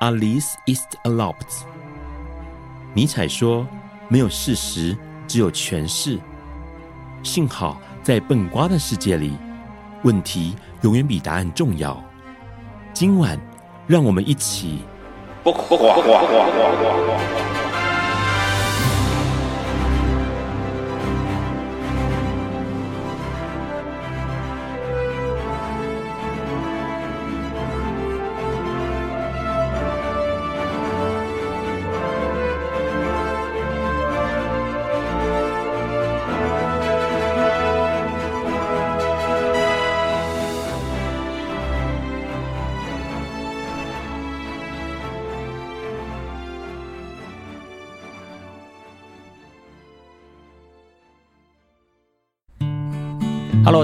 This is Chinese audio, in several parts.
alles ist erlaubt。尼采说：“没有事实，只有诠释。”幸好在笨瓜的世界里，问题永远比答案重要。今晚，让我们一起。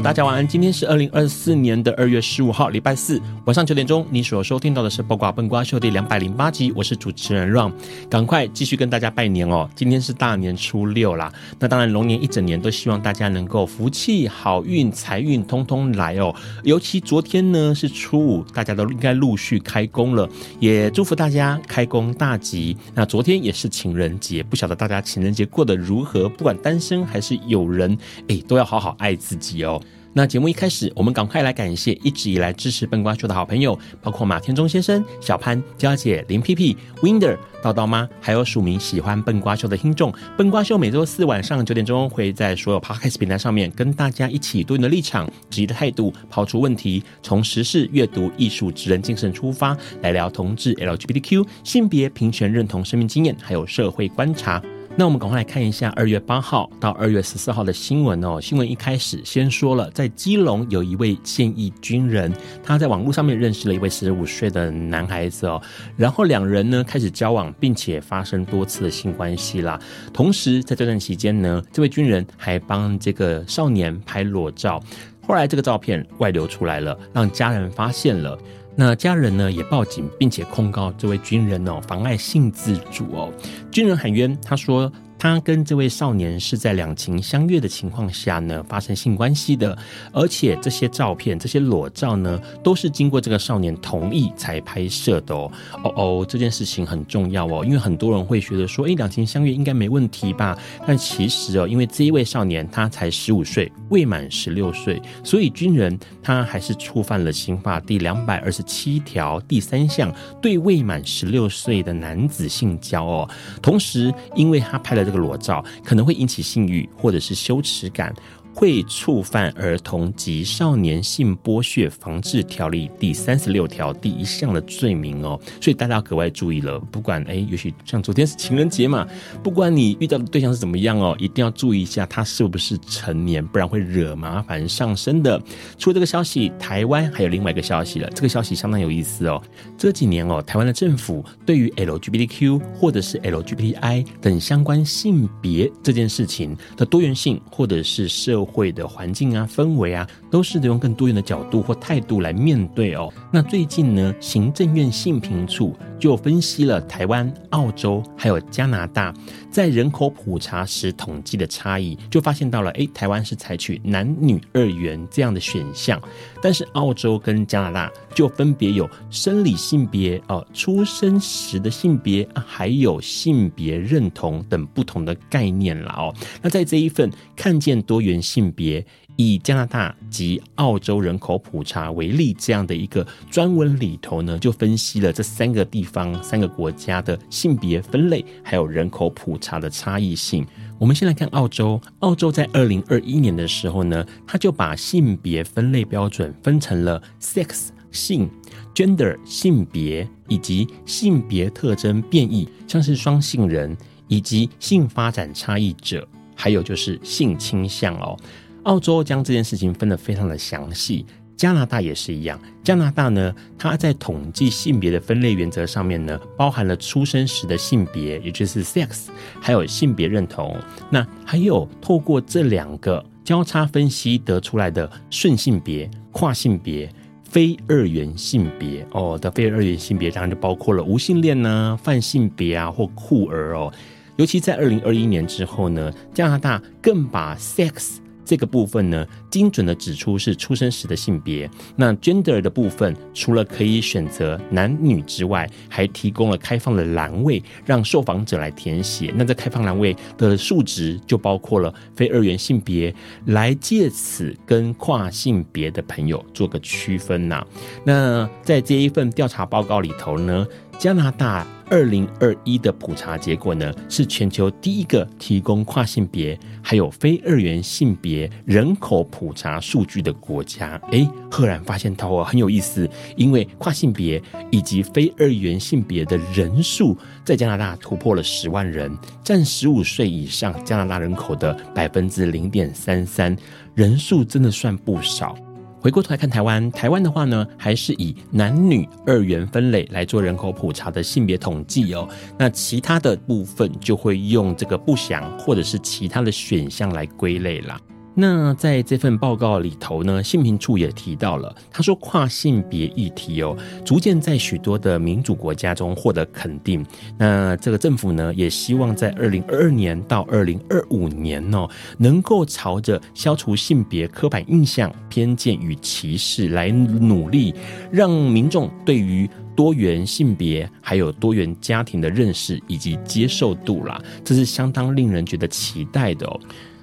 大家晚安。今天是二零二四年的二月十五号，礼拜四晚上九点钟。你所收听到的是《八卦笨瓜秀》第两百零八集，我是主持人 Ron。赶快继续跟大家拜年哦！今天是大年初六啦。那当然，龙年一整年都希望大家能够福气、好运、财运通通来哦。尤其昨天呢是初五，大家都应该陆续开工了，也祝福大家开工大吉。那昨天也是情人节，不晓得大家情人节过得如何？不管单身还是有人，哎，都要好好爱自己哦。那节目一开始，我们赶快来感谢一直以来支持笨瓜秀的好朋友，包括马天中先生、小潘、娇姐、林屁屁、Winder、叨叨妈，还有署名喜欢笨瓜秀的听众。笨瓜秀每周四晚上九点钟会在所有 Podcast 平台上面跟大家一起多元的立场、质疑的态度，抛出问题，从时事、阅读、艺术、职人精神出发，来聊同志、LGBTQ、性别平权、认同、生命经验，还有社会观察。那我们赶快来看一下二月八号到二月十四号的新闻哦。新闻一开始先说了，在基隆有一位现役军人，他在网络上面认识了一位十五岁的男孩子哦，然后两人呢开始交往，并且发生多次的性关系啦。同时在这段期间呢，这位军人还帮这个少年拍裸照，后来这个照片外流出来了，让家人发现了。那家人呢也报警，并且控告这位军人哦妨碍性自主哦。军人喊冤，他说。他跟这位少年是在两情相悦的情况下呢发生性关系的，而且这些照片、这些裸照呢，都是经过这个少年同意才拍摄的哦。哦哦，这件事情很重要哦，因为很多人会觉得说，诶，两情相悦应该没问题吧？但其实哦，因为这一位少年他才十五岁，未满十六岁，所以军人他还是触犯了刑法第两百二十七条第三项，对未满十六岁的男子性交哦。同时，因为他拍了。这个裸照可能会引起性欲或者是羞耻感。会触犯儿童及少年性剥削防治条例第三十六条第一项的罪名哦，所以大家要格外注意了。不管哎，也许像昨天是情人节嘛，不管你遇到的对象是怎么样哦，一定要注意一下他是不是成年，不然会惹麻烦上身的。除了这个消息，台湾还有另外一个消息了，这个消息相当有意思哦。这几年哦，台湾的政府对于 LGBTQ 或者是 LGBTI 等相关性别这件事情的多元性，或者是社会会的环境啊、氛围啊，都是得用更多元的角度或态度来面对哦。那最近呢，行政院性平处就分析了台湾、澳洲还有加拿大在人口普查时统计的差异，就发现到了，诶，台湾是采取男女二元这样的选项，但是澳洲跟加拿大就分别有生理性别、哦，出生时的性别，还有性别认同等不同的概念了哦。那在这一份看见多元性。性别以加拿大及澳洲人口普查为例，这样的一个专文里头呢，就分析了这三个地方、三个国家的性别分类，还有人口普查的差异性。我们先来看澳洲，澳洲在二零二一年的时候呢，它就把性别分类标准分成了 sex 性、gender 性别以及性别特征变异，像是双性人以及性发展差异者。还有就是性倾向哦，澳洲将这件事情分得非常的详细。加拿大也是一样。加拿大呢，它在统计性别的分类原则上面呢，包含了出生时的性别，也就是 sex，还有性别认同。那还有透过这两个交叉分析得出来的顺性别、跨性别、非二元性别哦的非二元性别，当然就包括了无性恋呢、泛性别啊或酷儿哦。尤其在二零二一年之后呢，加拿大更把 sex 这个部分呢，精准的指出是出生时的性别。那 gender 的部分，除了可以选择男女之外，还提供了开放的栏位，让受访者来填写。那在开放栏位的数值就包括了非二元性别，来借此跟跨性别的朋友做个区分呐。那在这一份调查报告里头呢，加拿大二零二一的普查结果呢，是全球第一个提供跨性别还有非二元性别人口普查数据的国家。哎，赫然发现到哦，很有意思，因为跨性别以及非二元性别的人数在加拿大突破了十万人，占十五岁以上加拿大人口的百分之零点三三，人数真的算不少。回过头来看台湾，台湾的话呢，还是以男女二元分类来做人口普查的性别统计哦。那其他的部分就会用这个不详或者是其他的选项来归类了。那在这份报告里头呢，性平处也提到了，他说跨性别议题哦，逐渐在许多的民主国家中获得肯定。那这个政府呢，也希望在二零二二年到二零二五年哦，能够朝着消除性别刻板印象、偏见与歧视来努力，让民众对于多元性别还有多元家庭的认识以及接受度啦，这是相当令人觉得期待的哦。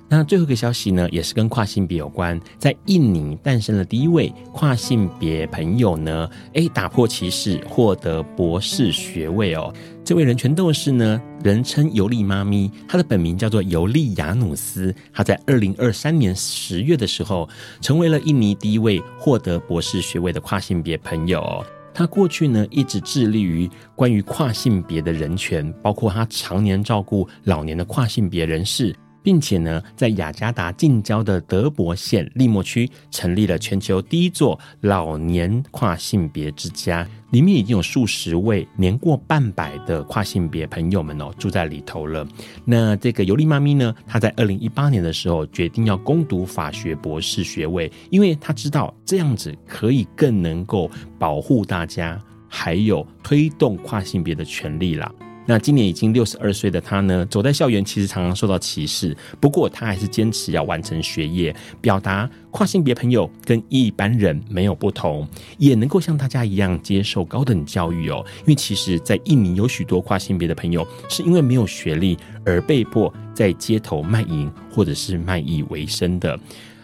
那最后一个消息呢，也是跟跨性别有关，在印尼诞生了第一位跨性别朋友呢，诶，打破歧视，获得博士学位哦。这位人权斗士呢，人称尤利妈咪，她的本名叫做尤利亚努斯。她在二零二三年十月的时候，成为了印尼第一位获得博士学位的跨性别朋友哦。她过去呢，一直致力于关于跨性别的人权，包括她常年照顾老年的跨性别人士。并且呢，在雅加达近郊的德伯县利莫区成立了全球第一座老年跨性别之家，里面已经有数十位年过半百的跨性别朋友们哦住在里头了。那这个尤利妈咪呢，她在二零一八年的时候决定要攻读法学博士学位，因为她知道这样子可以更能够保护大家，还有推动跨性别的权利啦。那今年已经六十二岁的他呢，走在校园其实常常受到歧视，不过他还是坚持要完成学业，表达跨性别朋友跟一般人没有不同，也能够像大家一样接受高等教育哦。因为其实，在印尼有许多跨性别的朋友是因为没有学历而被迫在街头卖淫或者是卖艺为生的。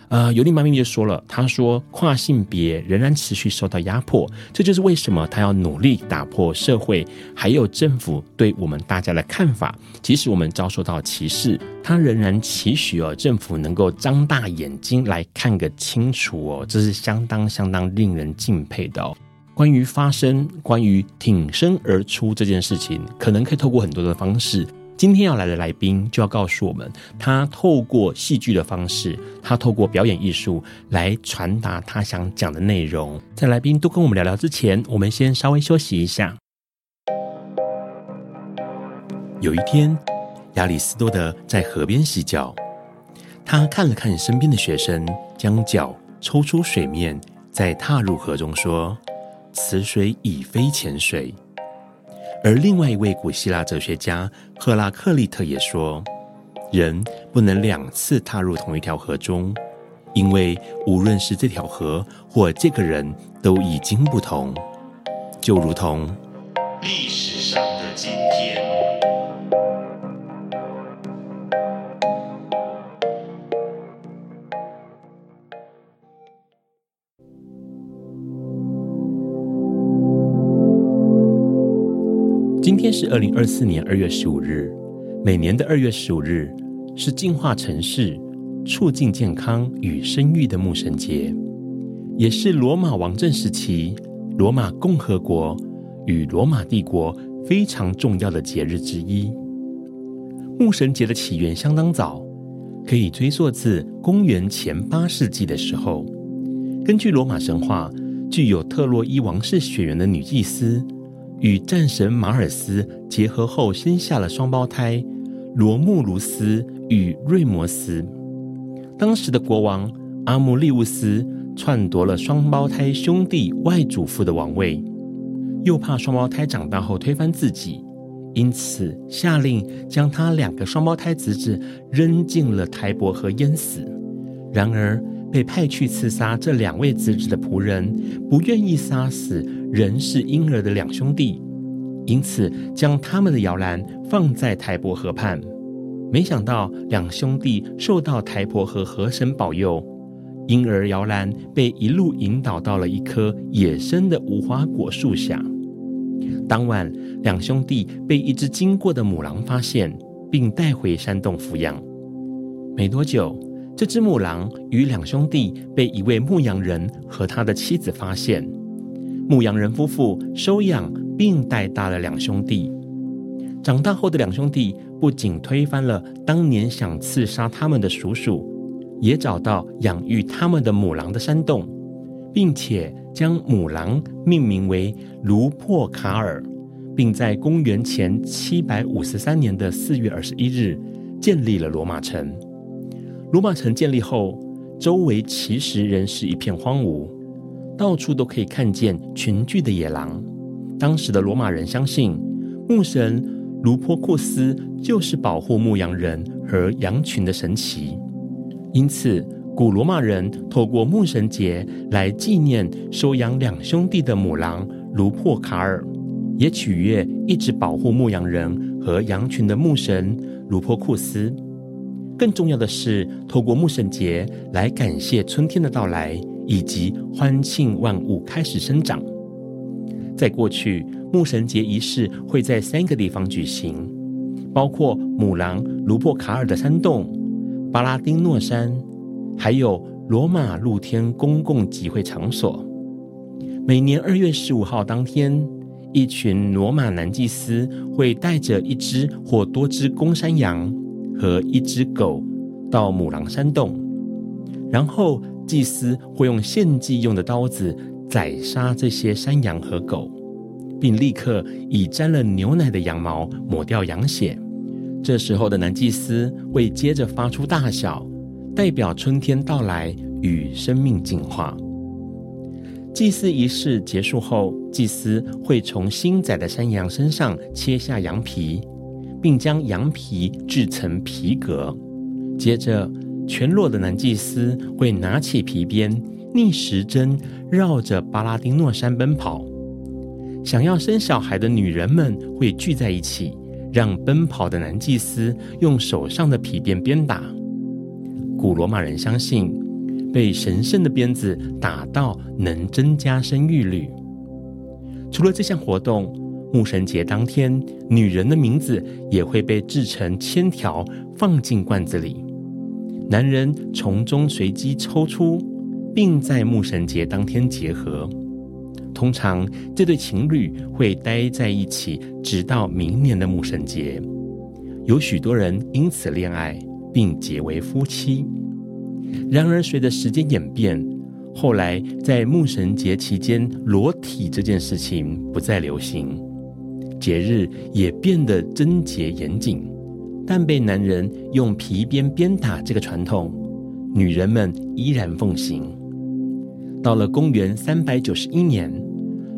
呃，尤利妈咪就说了，她说跨性别仍然持续受到压迫，这就是为什么她要努力打破社会还有政府对我们大家的看法。即使我们遭受到歧视，她仍然期许哦，政府能够张大眼睛来看个清楚哦，这是相当相当令人敬佩的哦。关于发声，关于挺身而出这件事情，可能可以透过很多的方式。今天要来的来宾就要告诉我们，他透过戏剧的方式，他透过表演艺术来传达他想讲的内容。在来宾都跟我们聊聊之前，我们先稍微休息一下。有一天，亚里斯多德在河边洗脚，他看了看身边的学生，将脚抽出水面，再踏入河中，说：“此水已非浅水。”而另外一位古希腊哲学家赫拉克利特也说：“人不能两次踏入同一条河中，因为无论是这条河或这个人，都已经不同，就如同历史上今天是二零二四年二月十五日。每年的二月十五日是净化城市、促进健康与生育的牧神节，也是罗马王政时期罗马共和国与罗马帝国非常重要的节日之一。牧神节的起源相当早，可以追溯至公元前八世纪的时候。根据罗马神话，具有特洛伊王室血缘的女祭司，与战神马尔斯结合后生下了双胞胎罗慕卢斯与瑞摩斯。当时的国王阿穆利乌斯篡夺了双胞胎兄弟外祖父的王位，又怕双胞胎长大后推翻自己，因此下令将他两个双胞胎侄子扔进了台伯河淹死。然而，被派去刺杀这两位子子的仆人不愿意杀死仍是婴儿的两兄弟，因此将他们的摇篮放在台伯河畔。没想到两兄弟受到台伯河河神保佑，婴儿摇篮被一路引导到了一棵野生的无花果树下。当晚，两兄弟被一只经过的母狼发现，并带回山洞抚养。没多久。这只母狼与两兄弟被一位牧羊人和他的妻子发现，牧羊人夫妇收养并带大了两兄弟。长大后的两兄弟不仅推翻了当年想刺杀他们的叔叔，也找到养育他们的母狼的山洞，并且将母狼命名为卢珀卡尔，并在公元前七百五十三年的四月二十一日建立了罗马城。罗马城建立后，周围其实仍是一片荒芜，到处都可以看见群聚的野狼。当时的罗马人相信，牧神卢珀库斯就是保护牧羊人和羊群的神祇，因此古罗马人透过牧神节来纪念收养两兄弟的母狼卢珀卡尔，也取悦一直保护牧羊人和羊群的牧神卢珀库斯。更重要的是，透过牧神节来感谢春天的到来，以及欢庆万物开始生长。在过去，牧神节仪式会在三个地方举行，包括母狼卢珀卡尔的山洞、巴拉丁诺山，还有罗马露天公共集会场所。每年二月十五号当天，一群罗马男祭司会带着一只或多只公山羊。和一只狗到母狼山洞，然后祭司会用献祭用的刀子宰杀这些山羊和狗，并立刻以沾了牛奶的羊毛抹掉羊血。这时候的男祭司会接着发出大小，代表春天到来与生命进化。祭祀仪式结束后，祭司会从新宰的山羊身上切下羊皮。并将羊皮制成皮革，接着全裸的男祭司会拿起皮鞭，逆时针绕着巴拉丁诺山奔跑。想要生小孩的女人们会聚在一起，让奔跑的男祭司用手上的皮鞭鞭打。古罗马人相信，被神圣的鞭子打到能增加生育率。除了这项活动，牧神节当天，女人的名字也会被制成千条，放进罐子里，男人从中随机抽出，并在牧神节当天结合。通常，这对情侣会待在一起，直到明年的牧神节。有许多人因此恋爱，并结为夫妻。然而，随着时间演变，后来在牧神节期间裸体这件事情不再流行。节日也变得贞洁严谨，但被男人用皮鞭鞭打这个传统，女人们依然奉行。到了公元三百九十一年，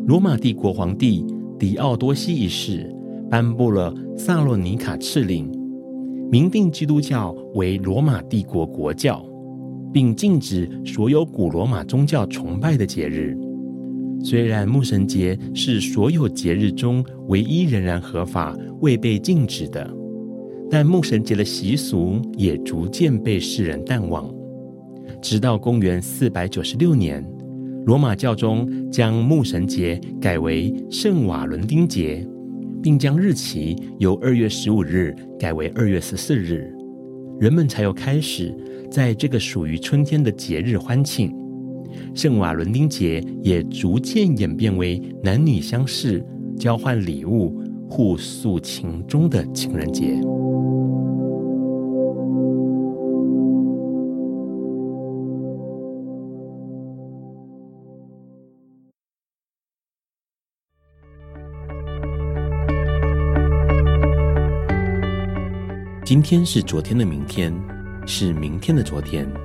罗马帝国皇帝狄奥多西一世颁布了萨洛尼卡敕令，明定基督教为罗马帝国国教，并禁止所有古罗马宗教崇拜的节日。虽然牧神节是所有节日中唯一仍然合法、未被禁止的，但牧神节的习俗也逐渐被世人淡忘。直到公元四百九十六年，罗马教宗将牧神节改为圣瓦伦丁节，并将日期由二月十五日改为二月十四日，人们才有开始在这个属于春天的节日欢庆。圣瓦伦丁节也逐渐演变为男女相视交换礼物互诉情衷的情人节。今天是昨天的明天是明天的昨天。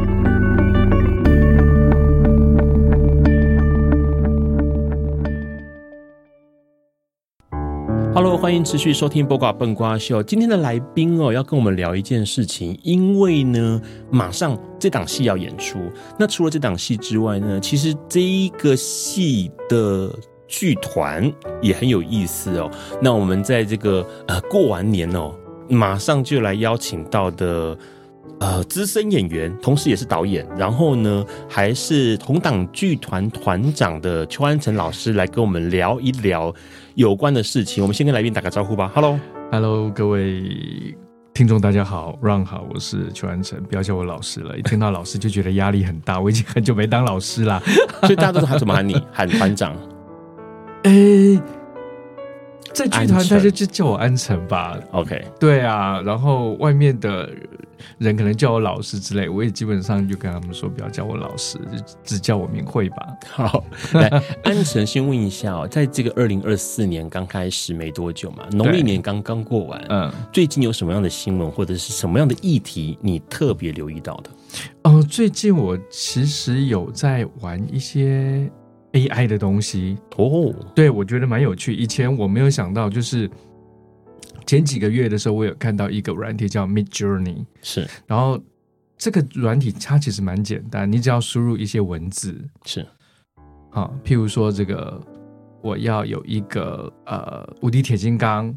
欢迎持续收听《播瓜笨瓜秀》。今天的来宾哦，要跟我们聊一件事情，因为呢，马上这档戏要演出。那除了这档戏之外呢，其实这一个戏的剧团也很有意思哦。那我们在这个呃过完年哦，马上就来邀请到的。呃，资深演员，同时也是导演，然后呢，还是同党剧团团长的邱安成老师来跟我们聊一聊有关的事情。我们先跟来宾打个招呼吧。Hello，Hello，各位听众，大家好，Ron 好，我是邱安成，不要叫我老师了，一听到老师就觉得压力很大。我已经很久没当老师啦，所以大家都喊什么喊你？喊团长？哎、欸。在剧团，大家就叫我安成吧。OK，对啊，然后外面的人可能叫我老师之类，我也基本上就跟他们说，不要叫我老师，就只叫我明慧吧。好，来，安忱先问一下哦，在这个 二零二四年刚开始没多久嘛，农历年刚刚过完，嗯，最近有什么样的新闻或者是什么样的议题你特别留意到的？哦、呃，最近我其实有在玩一些。AI 的东西哦，对，我觉得蛮有趣。以前我没有想到，就是前几个月的时候，我有看到一个软体叫 Midjourney，是。然后这个软体它其实蛮简单，你只要输入一些文字，是。好，譬如说这个我要有一个呃无敌铁金刚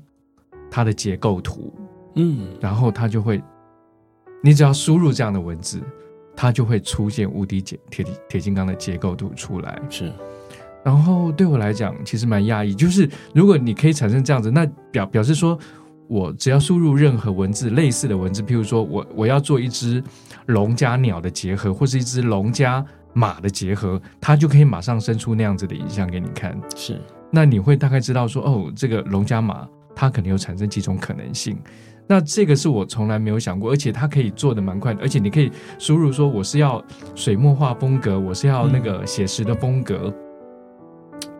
它的结构图，嗯，然后它就会，你只要输入这样的文字。它就会出现无敌铁铁铁金刚的结构图出来，是。然后对我来讲，其实蛮讶异，就是如果你可以产生这样子，那表表示说，我只要输入任何文字类似的文字，譬如说我我要做一只龙加鸟的结合，或是一只龙加马的结合，它就可以马上生出那样子的影像给你看。是。那你会大概知道说，哦，这个龙加马，它可能有产生几种可能性。那这个是我从来没有想过，而且它可以做得蛮快的，而且你可以输入说我是要水墨画风格，我是要那个写实的风格，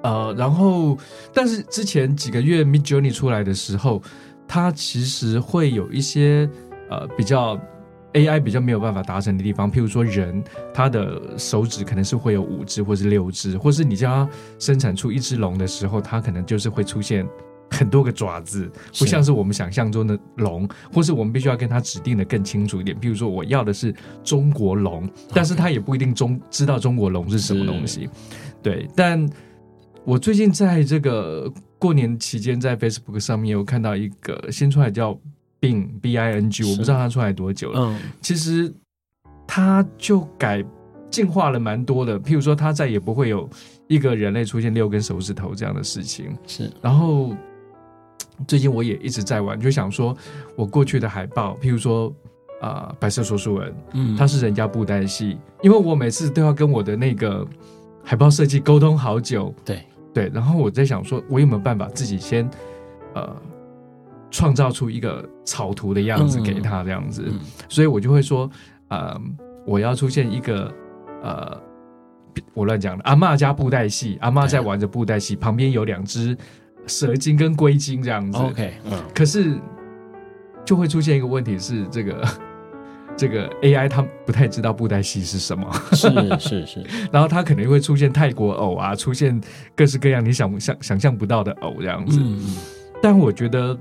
呃，然后但是之前几个月 Midjourney 出来的时候，它其实会有一些呃比较 AI 比较没有办法达成的地方，譬如说人他的手指可能是会有五只或是六只，或是你叫它生产出一只龙的时候，它可能就是会出现。很多个爪子，不像是我们想象中的龙，或是我们必须要跟它指定的更清楚一点。比如说，我要的是中国龙，但是它也不一定中知道中国龙是什么东西。对，但我最近在这个过年期间，在 Facebook 上面有看到一个新出来叫 Bing B I N G，我不知道它出来多久了。嗯，其实它就改进化了蛮多的。譬如说，它再也不会有一个人类出现六根手指头这样的事情。是，然后。最近我也一直在玩，就想说，我过去的海报，譬如说，啊、呃，白色说书人，嗯，他是人家布袋戏，因为我每次都要跟我的那个海报设计沟通好久，对对，然后我在想说，我有没有办法自己先，呃，创造出一个草图的样子给他这样子，嗯嗯、所以我就会说，呃，我要出现一个，呃，我乱讲的，阿嬷家布袋戏，阿嬷在玩着布袋戏，旁边有两只。蛇精跟龟精这样子，OK，嗯，可是就会出现一个问题是，这个这个 AI 它不太知道布袋戏是什么，是是是，然后它可能会出现泰国偶啊，出现各式各样你想象想象不到的偶这样子。嗯，但我觉得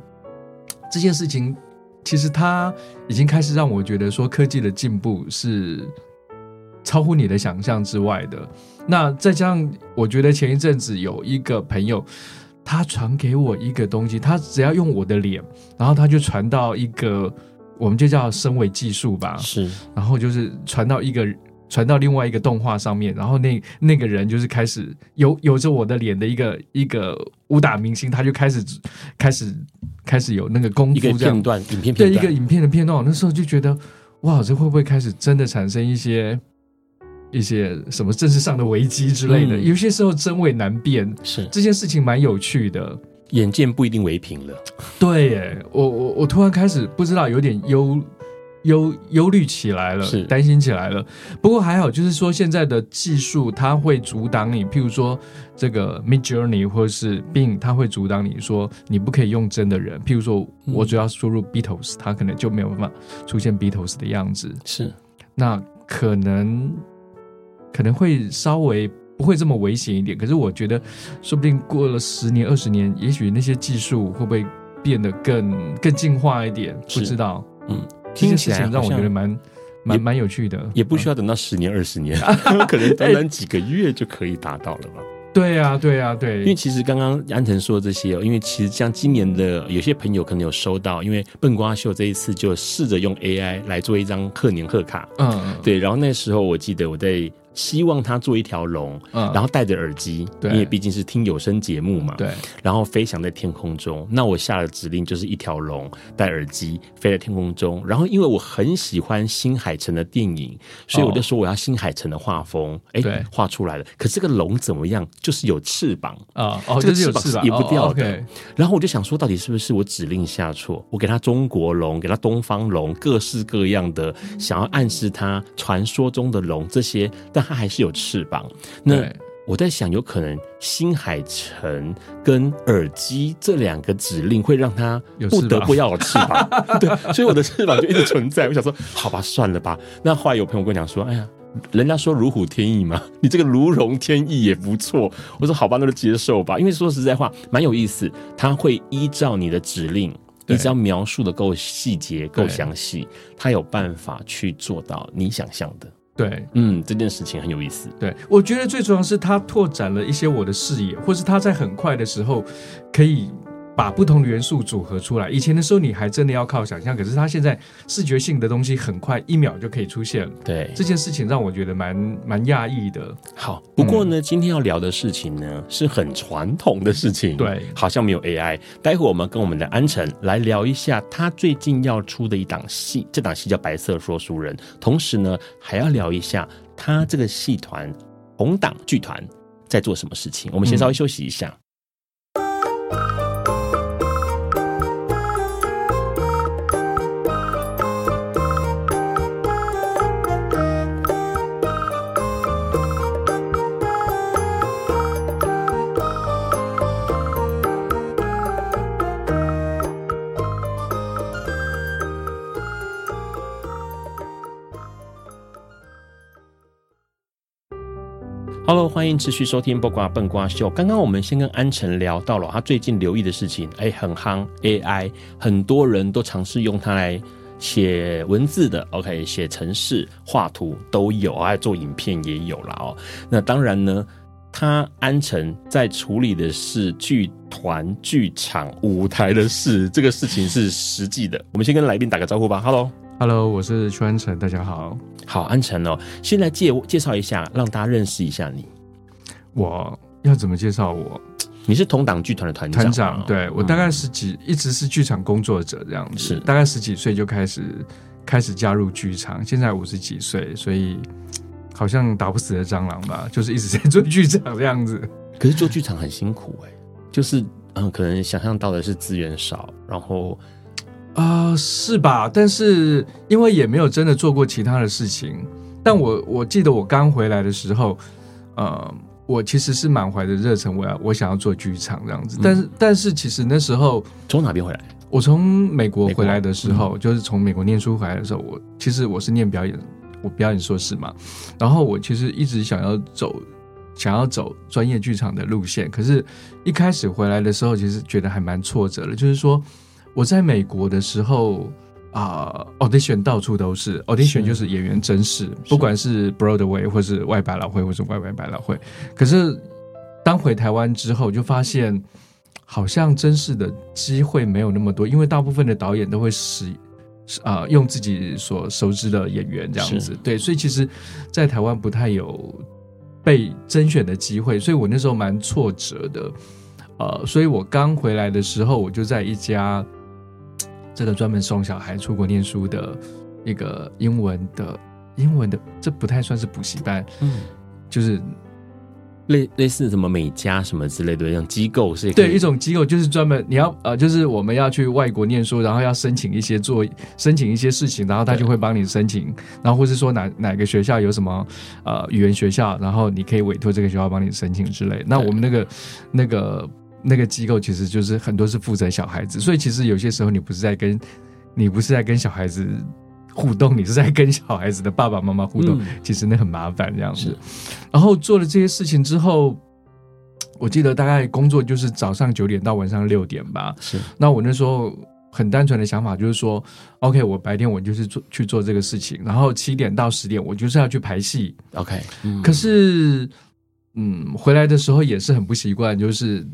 这件事情其实它已经开始让我觉得说科技的进步是超乎你的想象之外的。那再加上我觉得前一阵子有一个朋友。他传给我一个东西，他只要用我的脸，然后他就传到一个，我们就叫身为技术吧。是，然后就是传到一个，传到另外一个动画上面，然后那那个人就是开始有有着我的脸的一个一个武打明星，他就开始开始开始有那个功夫片段影片片段，对一个影片的片段，那时候就觉得哇，这会不会开始真的产生一些？一些什么政治上的危机之类的，嗯、有些时候真伪难辨，是。这件事情蛮有趣的。眼见不一定为凭了。对耶，我我我突然开始不知道，有点忧忧忧虑起来了，是担心起来了。不过还好，就是说现在的技术它会阻挡你，譬如说这个 Midjourney 或者是 Bing，它会阻挡你说你不可以用真的人。譬如说我只要输入 Beatles，它可能就没有办法出现 Beatles 的样子。是，那可能可能会稍微不会这么危险一点。可是我觉得，说不定过了十年、二十年，也许那些技术会不会变得更更进化一点？不知道，嗯。听起来让我觉得蛮蛮蛮有趣的，也不需要等到十年二十年，可能短短几个月就可以达到了吧？对呀，对呀，对。因为其实刚刚安藤说的这些，因为其实像今年的有些朋友可能有收到，因为笨瓜秀这一次就试着用 AI 来做一张贺年贺卡，嗯，对。然后那时候我记得我在。希望他做一条龙，嗯，然后戴着耳机，对，因为毕竟是听有声节目嘛，对，然后飞翔在天空中。那我下了指令，就是一条龙戴耳机飞在天空中。然后因为我很喜欢新海诚的电影，所以我就说我要新海诚的画风，哎、哦，画出来了。可这个龙怎么样？就是有翅膀啊，哦，这个翅膀是移不掉的。哦、然后我就想说，到底是不是我指令下错？我给他中国龙，给他东方龙，各式各样的，想要暗示他传说中的龙这些，但。它还是有翅膀。那我在想，有可能新海诚跟耳机这两个指令会让它不得不要有翅膀。对，所以我的翅膀就一直存在。我想说，好吧，算了吧。那后来有朋友跟我讲说，哎呀，人家说如虎添翼嘛，你这个如龙添翼也不错。我说好吧，那就接受吧。因为说实在话，蛮有意思。它会依照你的指令，你只要描述的够细节、够详细，它有办法去做到你想象的。对，嗯，这件事情很有意思。对，我觉得最重要是他拓展了一些我的视野，或是他在很快的时候可以。把不同的元素组合出来。以前的时候，你还真的要靠想象，可是它现在视觉性的东西很快，一秒就可以出现了。对，这件事情让我觉得蛮蛮讶异的。好，不过呢，嗯，今天要聊的事情呢是很传统的事情。对，好像没有 AI。待会我们跟我们的安辰来聊一下他最近要出的一档戏，这档戏叫《白色说书人》。同时呢，还要聊一下他这个戏团红档剧团在做什么事情。我们先稍微休息一下。嗯 Hello，欢迎持续收听《八卦笨瓜秀》。刚刚我们先跟安辰聊到了他最近留意的事情，哎，很夯 AI，很多人都尝试用它来写文字的，OK，写程式、画图都有，还做影片也有了哦。那当然呢，他安辰在处理的是剧团、剧场、舞台的事，这个事情是实际的。我们先跟来宾打个招呼吧。Hello。Hello，我是邱安辰，大家好。好，安辰哦，先来介介绍一下，让大家认识一下你。我要怎么介绍我？你是同党剧团的团长，团长。对，我大概十几，嗯、一直是剧场工作者这样子。是，大概十几岁就开始开始加入剧场，现在五十几岁，所以好像打不死的蟑螂吧，就是一直在做剧场这样子。可是做剧场很辛苦哎、欸，就是嗯，可能想象到的是资源少，然后。啊、呃，是吧？但是因为也没有真的做过其他的事情，但我我记得我刚回来的时候，呃，我其实是满怀着热忱，我要我想要做剧场这样子。但是、嗯、但是其实那时候从哪边回来？我从美国回来的时候，就是从美国念书回来的时候，我其实我是念表演，我表演硕士嘛。然后我其实一直想要走想要走专业剧场的路线，可是一开始回来的时候，其实觉得还蛮挫折的，就是说。我在美国的时候啊、呃、，audition 到处都是，audition 就是演员甄试，不管是 Broadway 或是外百老汇或是外外百老汇。可是当回台湾之后，就发现好像甄试的机会没有那么多，因为大部分的导演都会使啊、呃、用自己所熟知的演员这样子。对，所以其实，在台湾不太有被甄选的机会，所以我那时候蛮挫折的。呃，所以我刚回来的时候，我就在一家。这个专门送小孩出国念书的一个英文的英文的，这不太算是补习班，嗯，就是类类似什么美加什么之类的那种机构是？对，一种机构就是专门你要呃，就是我们要去外国念书，然后要申请一些做申请一些事情，然后他就会帮你申请，然后或是说哪哪个学校有什么呃语言学校，然后你可以委托这个学校帮你申请之类。那我们那个那个那个机构其实就是很多是负责小孩子，所以其实有些时候你不是在跟你不是在跟小孩子互动，你是在跟小孩子的爸爸妈妈互动，嗯、其实那很麻烦这样子。然后做了这些事情之后，我记得大概工作就是早上九点到晚上六点吧。是。那我那时候很单纯的想法就是说，OK，我白天我就是做去做这个事情，然后七点到十点我就是要去排戏。OK、嗯。可是，嗯，回来的时候也是很不习惯，就是。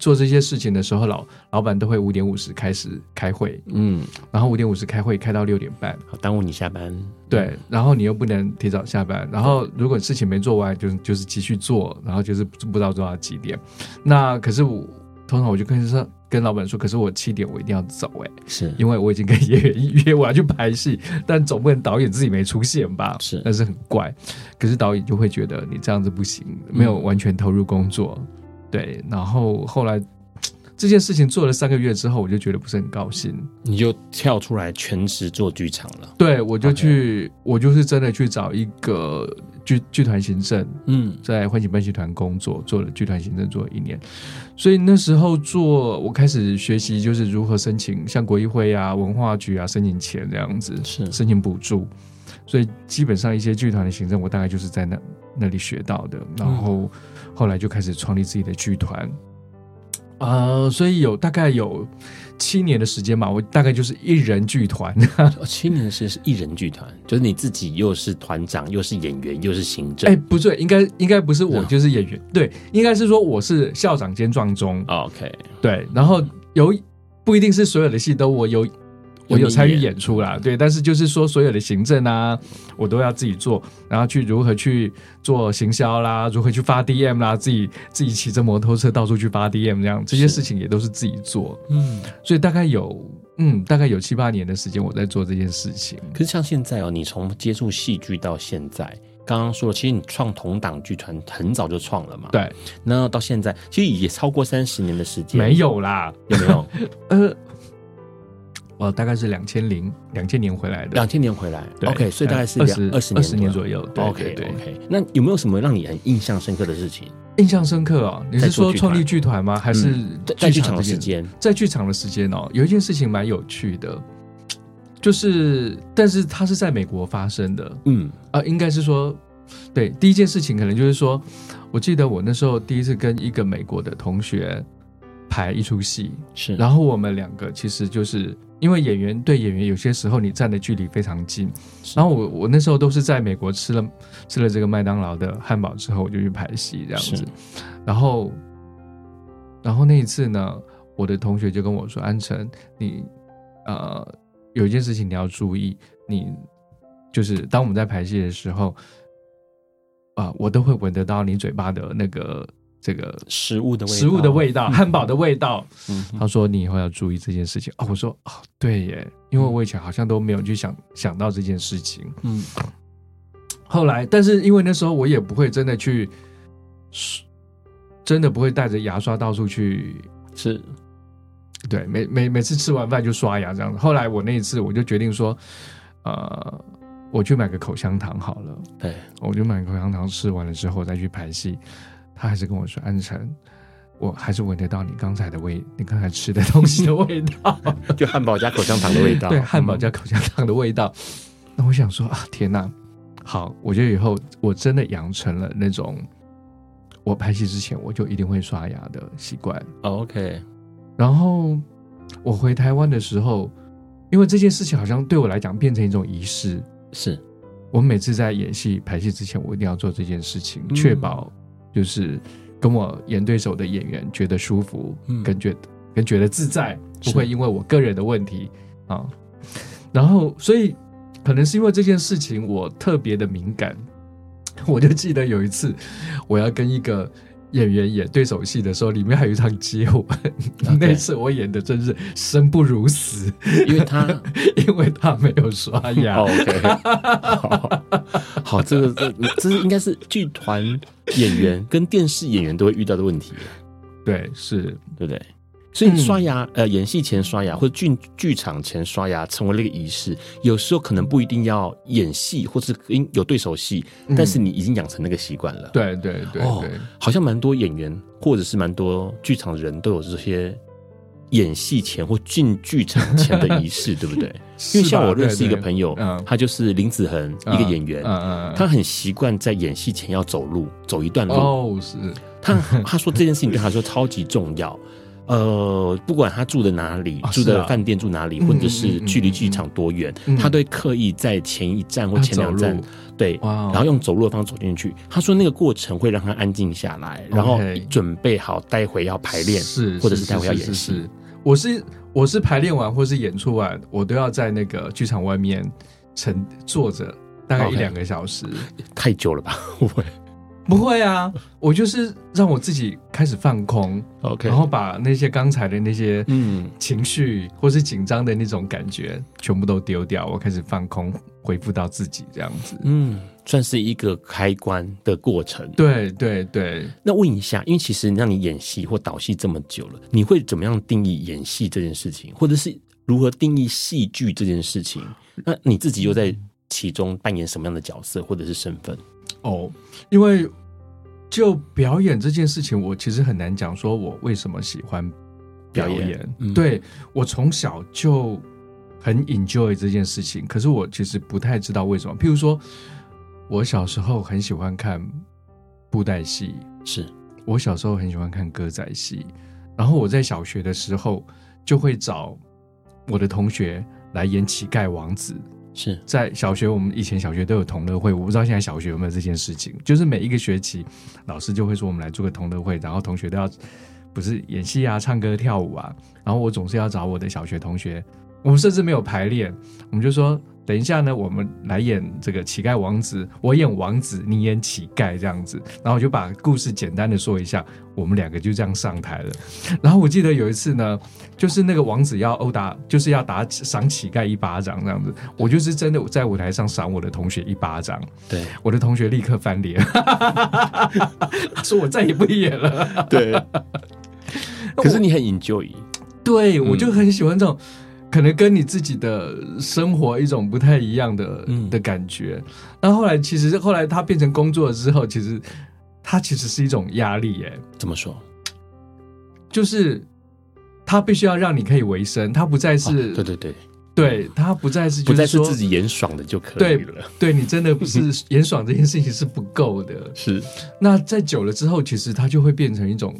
做这些事情的时候，老老板都会五点五十开始开会，嗯，然后五点五十开会开到六点半，好耽误你下班。对，然后你又不能提早下班，然后如果事情没做完，就就是继续做，然后就是不知道做到几点。那可是我通常我就跟说跟老板说，可是我七点我一定要走，欸，哎，是因为我已经跟演员预约我要去拍戏，但总不能导演自己没出现吧？是，但是很怪。可是导演就会觉得你这样子不行，没有完全投入工作。嗯对，然后后来这件事情做了三个月之后，我就觉得不是很高兴，你就跳出来全职做剧场了。对，我就去.我就是真的去找一个剧剧团行政，嗯，在欢喜班戏团工作，做了剧团行政做了一年，所以那时候做，我开始学习就是如何申请，像国艺会啊、文化局啊申请钱这样子，是。申请补助，所以基本上一些剧团的行政，我大概就是在那那里学到的，然后。嗯后来就开始创立自己的剧团，呃，所以有大概有七年的时间吧，我大概就是一人剧团。七年的时间是一人剧团，就是你自己又是团长，又是演员，又是行政。哎，不对，应该应该不是我就是演员，对，应该是说我是校长兼壮中。OK，对，然后有不一定是所有的戏都我有。我有参与演出啦，对，但是就是说，所有的行政啊，我都要自己做，然后去如何去做行销啦，如何去发 DM 啦，自己自己骑着摩托车到处去发 DM，这样这些事情也都是自己做，嗯，所以大概有嗯，大概有七八年的时间我在做这件事情。可是像现在哦，你从接触戏剧到现在，刚刚说了，其实你创同党剧团很早就创了嘛，对，那到现在其实也超过三十年的时间，没有啦，有没有？呃。哦，大概是两千零两千年回来的，两千年回来，OK，所以大概是二十二十二十年左右。对，OK，对，OK。那有没有什么让你很印象深刻的事情？印象深刻哦，你是说创立剧团吗？还是在剧场的时间？在剧场的时间哦，有一件事情蛮有趣的，就是，但是它是在美国发生的。嗯啊，应该是说，对，第一件事情可能就是说，我记得我那时候第一次跟一个美国的同学排一出戏，是，然后我们两个其实就是。因为演员对演员，有些时候你站的距离非常近。然后我我那时候都是在美国吃了吃了这个麦当劳的汉堡之后，我就去排戏这样子。然后，然后那一次呢，我的同学就跟我说：“安辰，你呃有一件事情你要注意，你就是当我们在排戏的时候，啊、呃，我都会闻得到你嘴巴的那个。”这个食物的味道，食物的味道，汉堡的味道。嗯，他说你以后要注意这件事情。哦，我说哦，对耶，因为我以前好像都没有去想想到这件事情。嗯，后来，但是因为那时候我也不会真的去，真的不会带着牙刷到处去吃。对，每每每次吃完饭就刷牙这样子。后来我那一次我就决定说，呃，我去买个口香糖好了。对，我就买个口香糖，吃完了之后再去排戏。他还是跟我说：“安辰，我还是闻得到你刚才的味，你刚才吃的东西的味道，就汉堡加口香糖的味道。对，汉堡加口香糖的味道。嗯、那我想说啊，天哪！好，我觉得以后我真的养成了那种，我拍戏之前我就一定会刷牙的习惯。Oh, OK。然后我回台湾的时候，因为这件事情好像对我来讲变成一种仪式，是我每次在演戏拍戏之前，我一定要做这件事情，嗯、确保。”就是跟我演对手的演员觉得舒服，嗯，跟觉得跟觉得自在，不会因为我个人的问题啊。然后，所以可能是因为这件事情，我特别的敏感。我就记得有一次，我要跟一个演员演对手戏的时候，里面还有一场接吻.那次我演的真是生不如死，因为他 因为他没有刷牙。OK，好，好，这个这这是应该是剧团演员跟电视演员都会遇到的问题。对，是对不对？所以刷牙，呃，演戏前刷牙或者剧剧场前刷牙成为了一个仪式。有时候可能不一定要演戏，或是因有对手戏，但是你已经养成那个习惯了。对对对，哦，好像蛮多演员或者是蛮多剧场的人都有这些演戏前或进剧场前的仪式，对不对？因为像我认识一个朋友，他就是林子恒，一个演员，他很习惯在演戏前要走路，走一段路。哦，是他他说这件事情对他说超级重要。呃，不管他住的哪里，住的饭店住哪里，或者是距离剧场多远，他都会刻意在前一站或前两站，对，然后用走路的方式走进去。他说那个过程会让他安静下来，然后准备好待会要排练，是或者是待会要演戏。我是我是排练完或是演出完，我都要在那个剧场外面沉坐着大概一两个小时，太久了吧？我会。不会啊，我就是让我自己开始放空，OK，然后把那些刚才的那些嗯情绪或是紧张的那种感觉全部都丢掉，我开始放空，恢复到自己这样子，嗯，算是一个开关的过程。对对对。那问一下，因为其实让你演戏或导戏这么久了，你会怎么样定义演戏这件事情，或者是如何定义戏剧这件事情？那你自己又在其中扮演什么样的角色或者是身份？哦，因为。就表演这件事情，我其实很难讲，说我为什么喜欢表演。表演嗯、对，我从小就很 enjoy 这件事情，可是我其实不太知道为什么。譬如说，我小时候很喜欢看布袋戏，是我小时候很喜欢看歌仔戏，然后我在小学的时候就会找我的同学来演乞丐王子。是在小学，我们以前小学都有同乐会，我不知道现在小学有没有这件事情。就是每一个学期，老师就会说我们来做个同乐会，然后同学都要不是演戏啊、唱歌、跳舞啊，然后我总是要找我的小学同学，我们甚至没有排练，我们就说。等一下呢，我们来演这个乞丐王子，我演王子，你演乞丐这样子，然后我就把故事简单的说一下，我们两个就这样上台了。然后我记得有一次呢，就是那个王子要殴打，就是要打赏乞丐一巴掌这样子，我就是真的在舞台上赏我的同学一巴掌，对，我的同学立刻翻脸，说我再也不演了。对，可是你很 enjoy，对，我就很喜欢这种。可能跟你自己的生活一种不太一样的、嗯、的感觉。那后来其实后来他变成工作了之后，其实他其实是一种压力耶。怎么说？就是他必须要让你可以维生，他不再是、哦、对对对对，他不再是不再是自己演爽的就可以了。对，对你真的不是 演爽这件事情是不够的。是。那在久了之后，其实它就会变成一种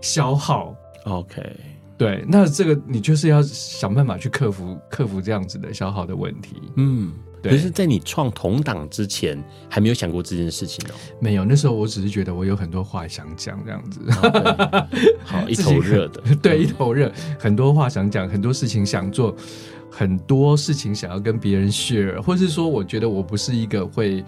消耗。OK。对，那这个你就是要想办法去克服克服这样子的消耗的问题。嗯，对。可是，在你创同党之前，还没有想过这件事情哦。没有，那时候我只是觉得我有很多话想讲，这样子。好，一头热的，对，一头热，很多话想讲，很多事情想做，很多事情想要跟别人 share，或是说，我觉得我不是一个会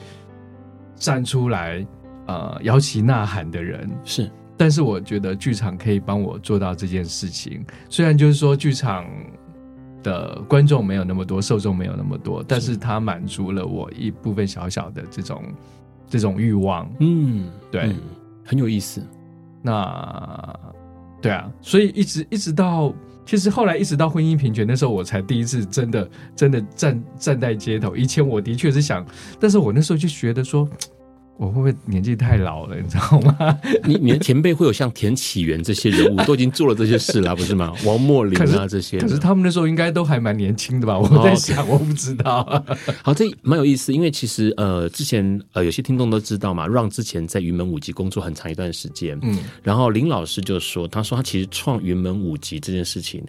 站出来呃摇旗呐喊的人，是。但是我觉得剧场可以帮我做到这件事情。虽然就是说剧场的观众没有那么多，受众没有那么多，但是它满足了我一部分小小的这种这种欲望。嗯，对，嗯，很有意思。那对啊，所以一直一直到其实后来一直到婚姻平权那时候，我才第一次真的真的站站在街头。以前我的确是想，但是我那时候就觉得说。我会不会年纪太老了，你知道吗？你你的前辈会有像田启源这些人物 都已经做了这些事了，不是吗？王墨林啊这些，可是他们那时候应该都还蛮年轻的吧？我在想，我不知道。好，这蛮有意思，因为其实呃，之前呃，有些听众都知道嘛，Ron 之前在云门舞集工作很长一段时间，嗯，然后林老师就说，他说他其实创云门舞集这件事情。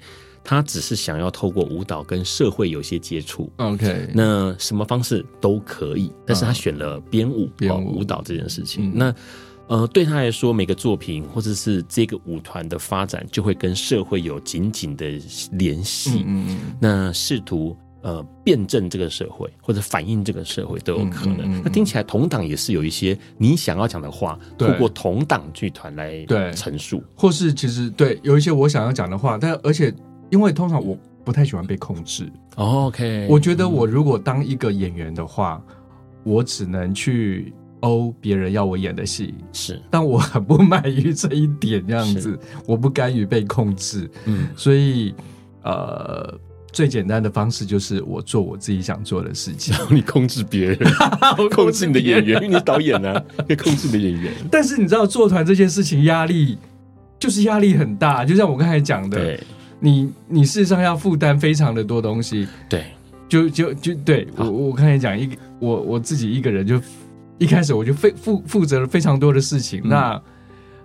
他只是想要透过舞蹈跟社会有些接触，OK，那什么方式都可以，但是他选了编舞、编舞、舞蹈这件事情。嗯、那呃，对他来说，每个作品或者是这个舞团的发展，就会跟社会有紧紧的联系。嗯嗯，那试图呃辩证这个社会或者反映这个社会都有可能。嗯嗯嗯、那听起来同党也是有一些你想要讲的话，透过同党剧团来对。陈述，或是其实对有一些我想要讲的话，但而且因为通常我不太喜欢被控制。哦、OK，我觉得我如果当一个演员的话，嗯、我只能去。欧别人要我演的戏是，但我很不满于这一点，这样子，我不甘于被控制，嗯，所以呃，最简单的方式就是我做我自己想做的事情，然后你 控制别人，控制你的演员，因为你是导演呢、啊，可以控制你的演员。但是你知道做团这件事情压力就是压力很大，就像我刚才讲的，对你你事实上要负担非常的多东西，对，就就就对我我刚才讲一个我我自己一个人就。一开始我就非负负责了非常多的事情，嗯、那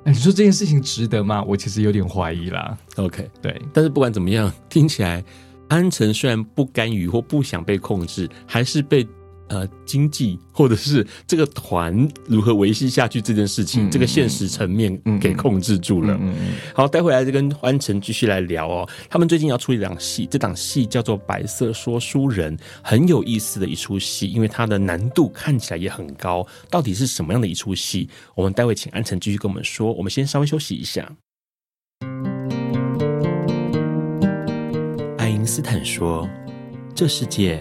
你说这件事情值得吗？我其实有点怀疑啦。OK，对，但是不管怎么样，听起来安城虽然不甘于或不想被控制，还是被。呃，经济或者是这个团如何维系下去这件事情，嗯、这个现实层面给控制住了。嗯嗯嗯、好，待会来就跟安晨继续来聊哦。他们最近要出一档戏，这档戏叫做《白色说书人》，很有意思的一出戏，因为它的难度看起来也很高。到底是什么样的一出戏？我们待会请安晨继续跟我们说。我们先稍微休息一下。爱因斯坦说：“这世界。”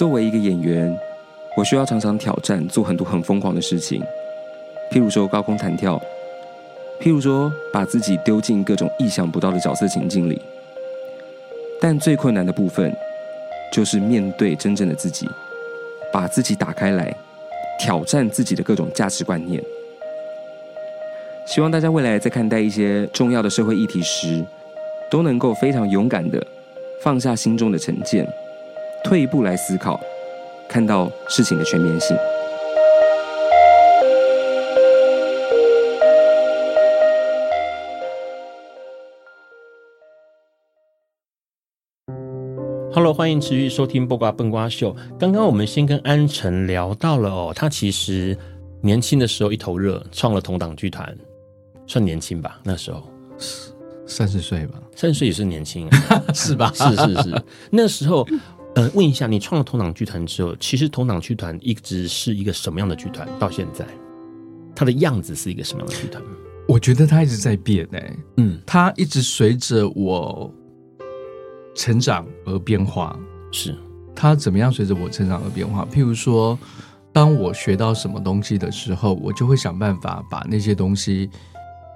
作为一个演员，我需要常常挑战，做很多很疯狂的事情，譬如说高空弹跳，譬如说把自己丢进各种意想不到的角色情境里。但最困难的部分，就是面对真正的自己，把自己打开来，挑战自己的各种价值观念。希望大家未来在看待一些重要的社会议题时，都能够非常勇敢的放下心中的成见。退一步来思考，看到事情的全面性。Hello，欢迎持续收听《八卦笨瓜秀》。刚刚我们先跟安辰聊到了哦，他其实年轻的时候一头热，创了同党剧团，算年轻吧？那时候三十岁吧，三十岁也是年轻，是吧？是是是，那时候。呃，问一下，你创了同党剧团之后，其实同党剧团一直是一个什么样的剧团？到现在，它的样子是一个什么样的剧团？我觉得它一直在变诶、欸，嗯，它一直随着我成长而变化。是它怎么样随着我成长而变化？譬如说，当我学到什么东西的时候，我就会想办法把那些东西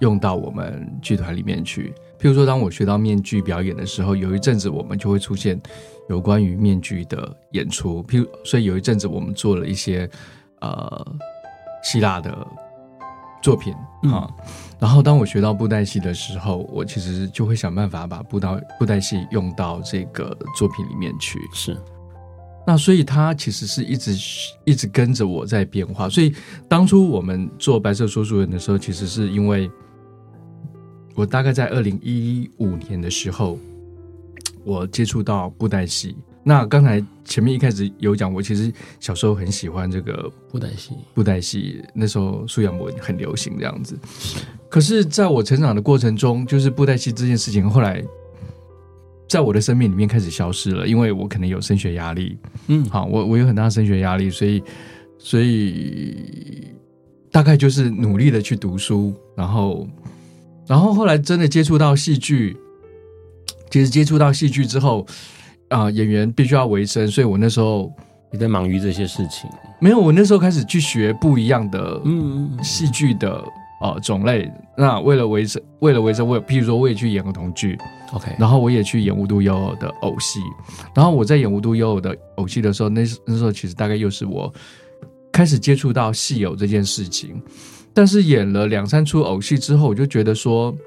用到我们剧团里面去。譬如说，当我学到面具表演的时候，有一阵子我们就会出现。有关于面具的演出，譬如，所以有一阵子我们做了一些呃希腊的作品啊。嗯、然后当我学到布袋戏的时候，我其实就会想办法把布袋布袋戏用到这个作品里面去。是，那所以它其实是一直一直跟着我在变化。所以当初我们做《白色说书人》的时候，其实是因为我大概在二零一五年的时候。我接触到布袋戏，那刚才前面一开始有讲，我其实小时候很喜欢这个布袋戏。布袋戏那时候苏养文很流行这样子，可是在我成长的过程中，就是布袋戏这件事情后来在我的生命里面开始消失了，因为我可能有升学压力，嗯，好，我我有很大的升学压力，所以所以大概就是努力的去读书，然后然后后来真的接触到戏剧。其实接触到戏剧之后，啊、呃，演员必须要维生，所以我那时候也在忙于这些事情。没有，我那时候开始去学不一样的嗯戏剧的呃种类。那为了维生，为了维生，我譬如说我也去演儿童剧，OK，然后我也去演无独有偶的偶戏。然后我在演无独有偶的偶戏的时候，那那时候其实大概又是我开始接触到戏友这件事情。但是演了两三出偶戏之后，我就觉得说。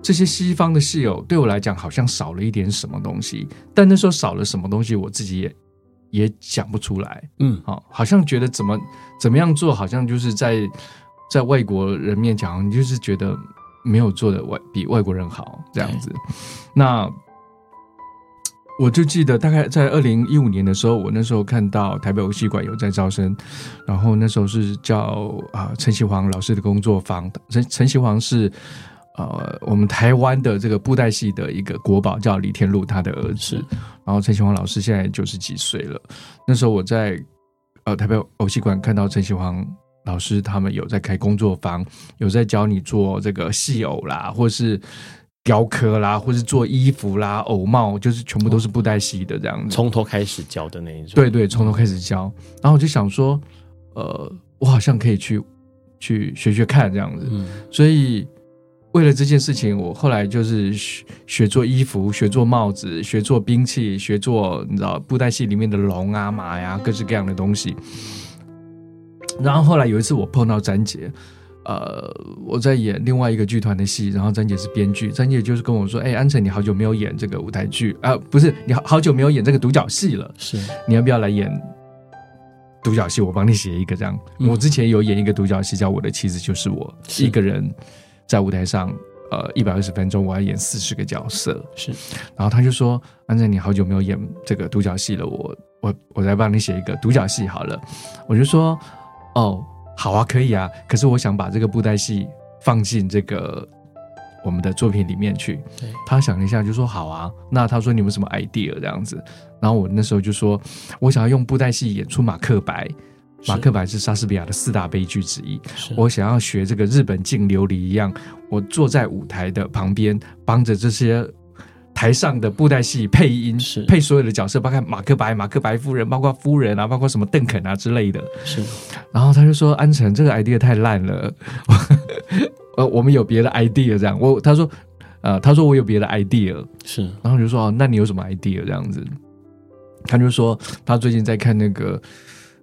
这些西方的戏偶对我来讲好像少了一点什么东西，但那时候少了什么东西，我自己也也讲不出来。嗯，好，好像觉得怎么怎么样做，好像就是在在外国人面前，你就是觉得没有做的外比外国人好这样子。那我就记得大概在二零一五年的时候，我那时候看到台北偶戏馆有在招生，然后那时候是叫啊陈锡煌老师的工作坊，陈陈锡煌是。呃，我们台湾的这个布袋戏的一个国宝叫李天禄，他的儿子。然后陈锡煌老师现在九十几岁了。那时候我在呃台北偶戏馆看到陈锡煌老师他们有在开工作坊，有在教你做这个戏偶啦，或是雕刻啦，或是做衣服啦、偶帽，就是全部都是布袋戏的这样子，从头开始教的那一种。对对，从头开始教。然后我就想说，呃，我好像可以去去学学看这样子。嗯，所以。为了这件事情，我后来就是学学做衣服，学做帽子，学做兵器，学做你知道布袋戏里面的龙啊、马呀、啊，各式各样的东西。然后后来有一次我碰到詹杰，呃，我在演另外一个剧团的戏，然后詹姐是编剧，詹姐就是跟我说：“哎，安辰，你好久没有演这个舞台剧啊、呃，不是，你好好久没有演这个独角戏了，是，你要不要来演独角戏？我帮你写一个这样。嗯、我之前有演一个独角戏叫《我的妻子就是我》，是一个人。”在舞台上，呃，一百二十分钟，我要演四十个角色，是。然后他就说：“安辰，你好久没有演这个独角戏了，我我我再帮你写一个独角戏好了。”我就说：“哦，好啊，可以啊。可是我想把这个布袋戏放进这个我们的作品里面去。”对。他想了一下，就说：“好啊。”那他说：“你们什么 idea 这样子？”然后我那时候就说：“我想要用布袋戏演出马克白。”马克白是莎士比亚的四大悲剧之一。我想要学这个日本净琉璃一样，我坐在舞台的旁边，帮着这些台上的布袋戏配音，是配所有的角色，包括马克白、马克白夫人，包括夫人啊，包括什么邓肯啊之类的。是，然后他就说：“安辰，这个 idea 太烂了，呃，我们有别的 idea 这样。”我他说：“呃，他说我有别的 idea。”是，然后我就说：“哦，那你有什么 idea 这样子？”他就说他最近在看那个。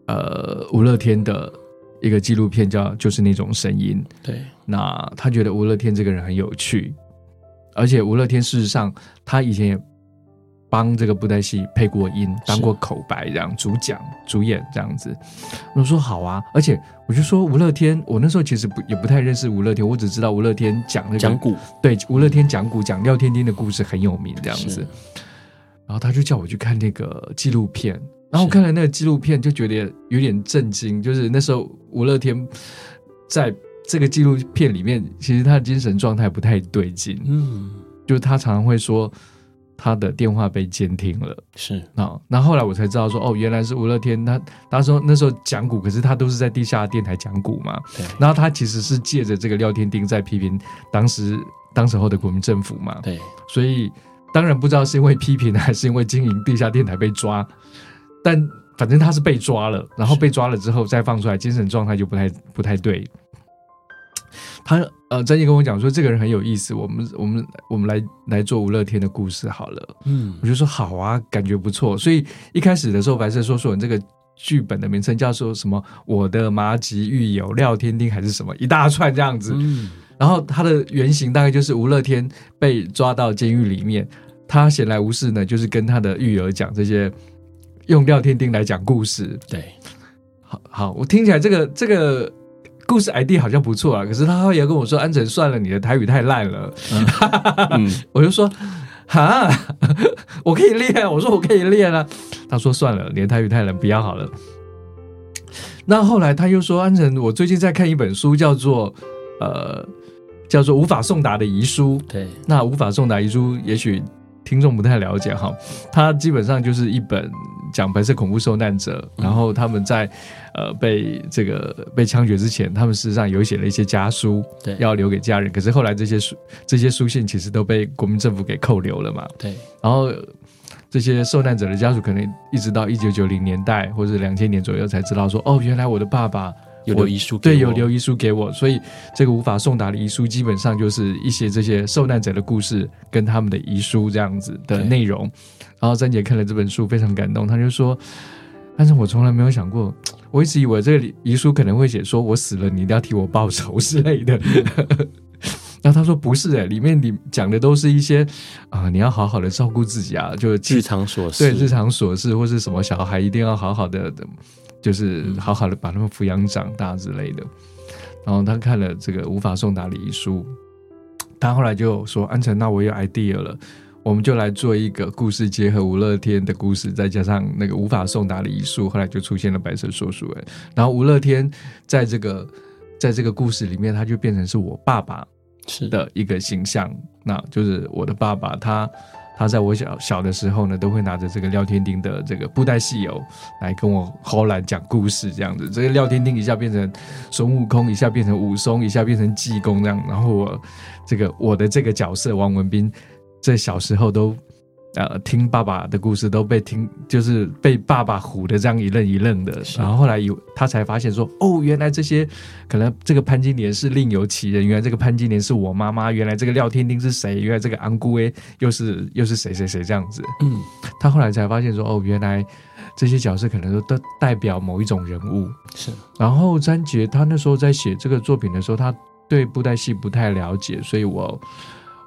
呃，吴乐天的一个纪录片叫《就是那种声音》。对，那他觉得吴乐天这个人很有趣，而且吴乐天事实上他以前也帮这个布袋戏配过音，当过口白这样主讲、主演这样子。我说好啊，而且我就说吴乐天，我那时候其实不也不太认识吴乐天，我只知道吴乐天讲那个讲古，对，吴乐天讲古讲廖天丁的故事很有名这样子。然后他就叫我去看那个纪录片。然后我看了那个纪录片，就觉得有点震惊。就是那时候吴乐天在这个纪录片里面，其实他的精神状态不太对劲。嗯，就是他常常会说他的电话被监听了。是啊，那后来我才知道说，哦，原来是吴乐天他他说那时候讲古，可是他都是在地下电台讲古嘛。对。然后他其实是借着这个廖天丁在批评当时当时候的国民政府嘛。对。所以当然不知道是因为批评还是因为经营地下电台被抓。但反正他是被抓了，然后被抓了之后再放出来，精神状态就不太不太对。他呃，詹杰跟我讲说，这个人很有意思，我们我们我们来来做吴乐天的故事好了。嗯，我就说好啊，感觉不错。所以一开始的时候，白色说说人这个剧本的名称叫做什么？我的麻吉狱友廖天丁还是什么一大串这样子。嗯，然后他的原型大概就是吴乐天被抓到监狱里面，他闲来无事呢，就是跟他的狱友讲这些。用廖天丁来讲故事，对，好好，我听起来这个这个故事 ID 好像不错啊。可是他后来跟我说：“安辰，算了，你的台语太烂了。嗯” 我就说：“哈，我可以练。”我说：“我可以练啊。”他说：“算了，你的台语太烂，不要好了。”那后来他又说：“安辰，我最近在看一本书，叫做呃，叫做《无法送达的遗书》。对，那《无法送达遗书》也许。听众不太了解哈，它基本上就是一本讲白色恐怖受难者，然后他们在呃被这个被枪决之前，他们事实上有写了一些家书，对，要留给家人。可是后来这些书这些书信其实都被国民政府给扣留了嘛，对。然后这些受难者的家属可能一直到一九九零年代或者两千年左右才知道说，哦，原来我的爸爸。有留遗书，对，有留遗书给我，所以这个无法送达的遗书基本上就是一些这些受难者的故事跟他们的遗书这样子的内容。然后詹姐看了这本书非常感动，她就说：“但是我从来没有想过，我一直以为这个遗书可能会写说我死了你一定要替我报仇之类的。”然后他说不是哎，里面你讲的都是一些啊、呃，你要好好的照顾自己啊，就日常琐事，对日常琐事，或是什么小孩一定要好好的，就是好好的把他们抚养长大之类的。然后他看了这个《无法送达礼仪书》，他后来就说：“安城，那我有 idea 了。”我们就来做一个故事，结合吴乐天的故事，再加上那个无法送达礼仪书，后来就出现了白色说书人。然后吴乐天在这个在这个故事里面，他就变成是我爸爸是的一个形象，那就是我的爸爸，他他在我小小的时候呢，都会拿着这个廖天丁的这个布袋戏偶来跟我后来讲故事，这样子。这个廖天丁一下变成孙悟空，一下变成武松，一下变成济公这样。然后我这个我的这个角色王文斌。在小时候都，呃，听爸爸的故事都被听，就是被爸爸唬得这样一愣一愣的。然后后来有他才发现说，哦，原来这些可能这个潘金莲是另有其人，原来这个潘金莲是我妈妈，原来这个廖天丁是谁？原来这个安姑威，又是又是谁谁谁这样子。嗯，他后来才发现说，哦，原来这些角色可能都都代表某一种人物。是。然后詹杰他那时候在写这个作品的时候，他对布袋戏不太了解，所以我。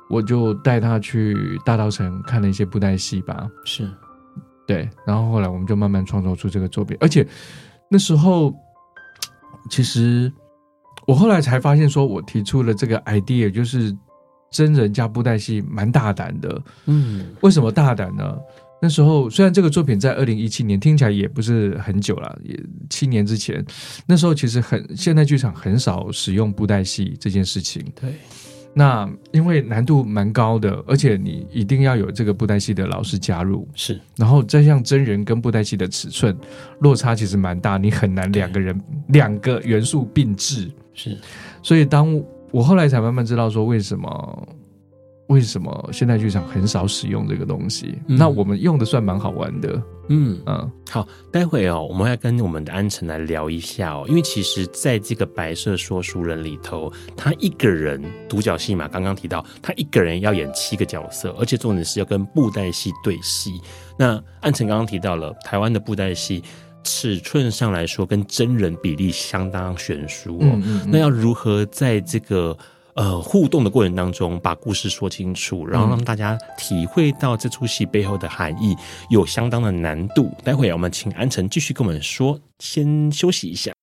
我就带他去大稻城看了一些布袋戏吧，是，对，然后后来我们就慢慢创作出这个作品，而且那时候其实我后来才发现，说我提出了这个 idea，就是真人加布袋戏，蛮大胆的。嗯，为什么大胆呢？那时候虽然这个作品在二零一七年听起来也不是很久了，也七年之前，那时候其实很现代剧场很少使用布袋戏这件事情。对。那因为难度蛮高的，而且你一定要有这个布袋戏的老师加入，是，然后再像真人跟布袋戏的尺寸落差其实蛮大，你很难两个人两个元素并置，是，所以当我后来才慢慢知道说为什么。为什么现代剧场很少使用这个东西？嗯、那我们用的算蛮好玩的。嗯嗯，好，待会哦，我们要跟我们的安辰来聊一下哦，因为其实在这个白色说书人里头，他一个人独角戏嘛，刚刚提到他一个人要演七个角色，而且重点是要跟布袋戏对戏。那安辰刚刚提到了台湾的布袋戏尺寸上来说，跟真人比例相当悬殊哦。嗯嗯嗯，那要如何在这个呃，互动的过程当中，把故事说清楚，然后让大家体会到这出戏背后的含义，有相当的难度。待会儿我们请安辰继续跟我们说，先休息一下。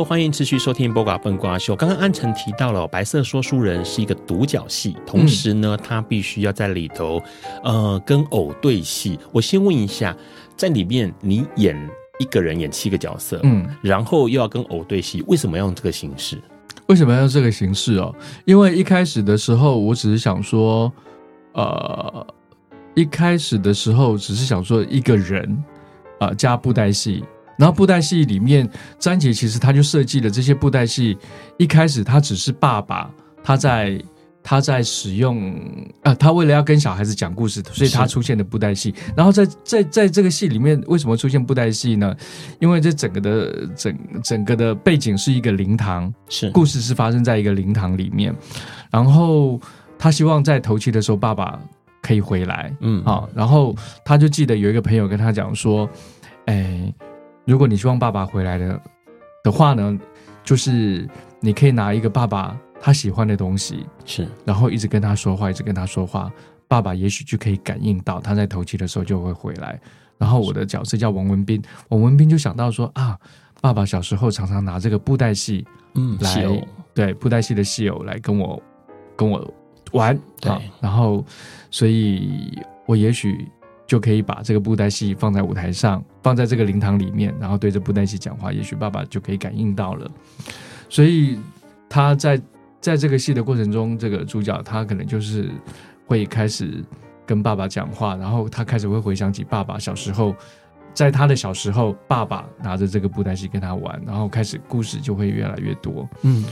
Hello，欢迎持续收听《播瓜笨瓜秀》。刚刚安晨提到了《白色说书人》是一个独角戏，同时呢，他必须要在里头，呃，跟偶对戏。我先问一下，在里面你演一个人演七个角色，嗯，然后又要跟偶对戏，为什么要用这个形式？为什么要用这个形式哦？因为一开始的时候，我只是想说，呃，一开始的时候只是想说一个人，啊、呃，加布袋戏。然后布袋戏里面，詹杰其实他就设计了这些布袋戏。一开始他只是爸爸，他在他在使用啊，他为了要跟小孩子讲故事，所以他出现的布袋戏。然后在在在这个戏里面，为什么出现布袋戏呢？因为这整个的整整个的背景是一个灵堂，是故事是发生在一个灵堂里面。然后他希望在头七的时候，爸爸可以回来，嗯，好。然后他就记得有一个朋友跟他讲说，哎。如果你希望爸爸回来的的话呢，就是你可以拿一个爸爸他喜欢的东西，是，然后一直跟他说话，一直跟他说话，爸爸也许就可以感应到他在头七的时候就会回来。然后我的角色叫王文斌，王文斌就想到说啊，爸爸小时候常常拿这个布袋戏，嗯，来对布袋戏的戏偶来跟我跟我玩，对，然后所以我也许。就可以把这个布袋戏放在舞台上，放在这个灵堂里面，然后对着布袋戏讲话，也许爸爸就可以感应到了。所以他在在这个戏的过程中，这个主角他可能就是会开始跟爸爸讲话，然后他开始会回想起爸爸小时候，在他的小时候，爸爸拿着这个布袋戏跟他玩，然后开始故事就会越来越多。嗯，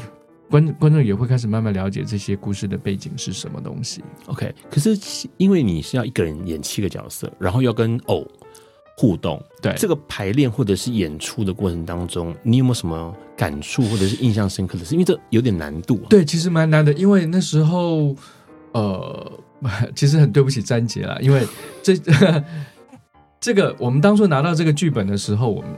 观观众也会开始慢慢了解这些故事的背景是什么东西。OK，可是因为你是要一个人演七个角色，然后要跟偶互动，对这个排练或者是演出的过程当中，你有没有什么感触或者是印象深刻的是？因为这有点难度啊。对，其实蛮难的，因为那时候呃，其实很对不起詹杰啦，因为这 这个我们当初拿到这个剧本的时候，我们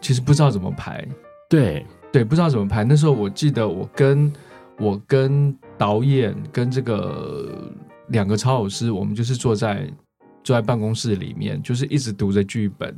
其实不知道怎么排。对。对，不知道怎么拍。那时候我记得，我跟我跟导演跟这个两个超偶师，我们就是坐在坐在办公室里面，就是一直读着剧本。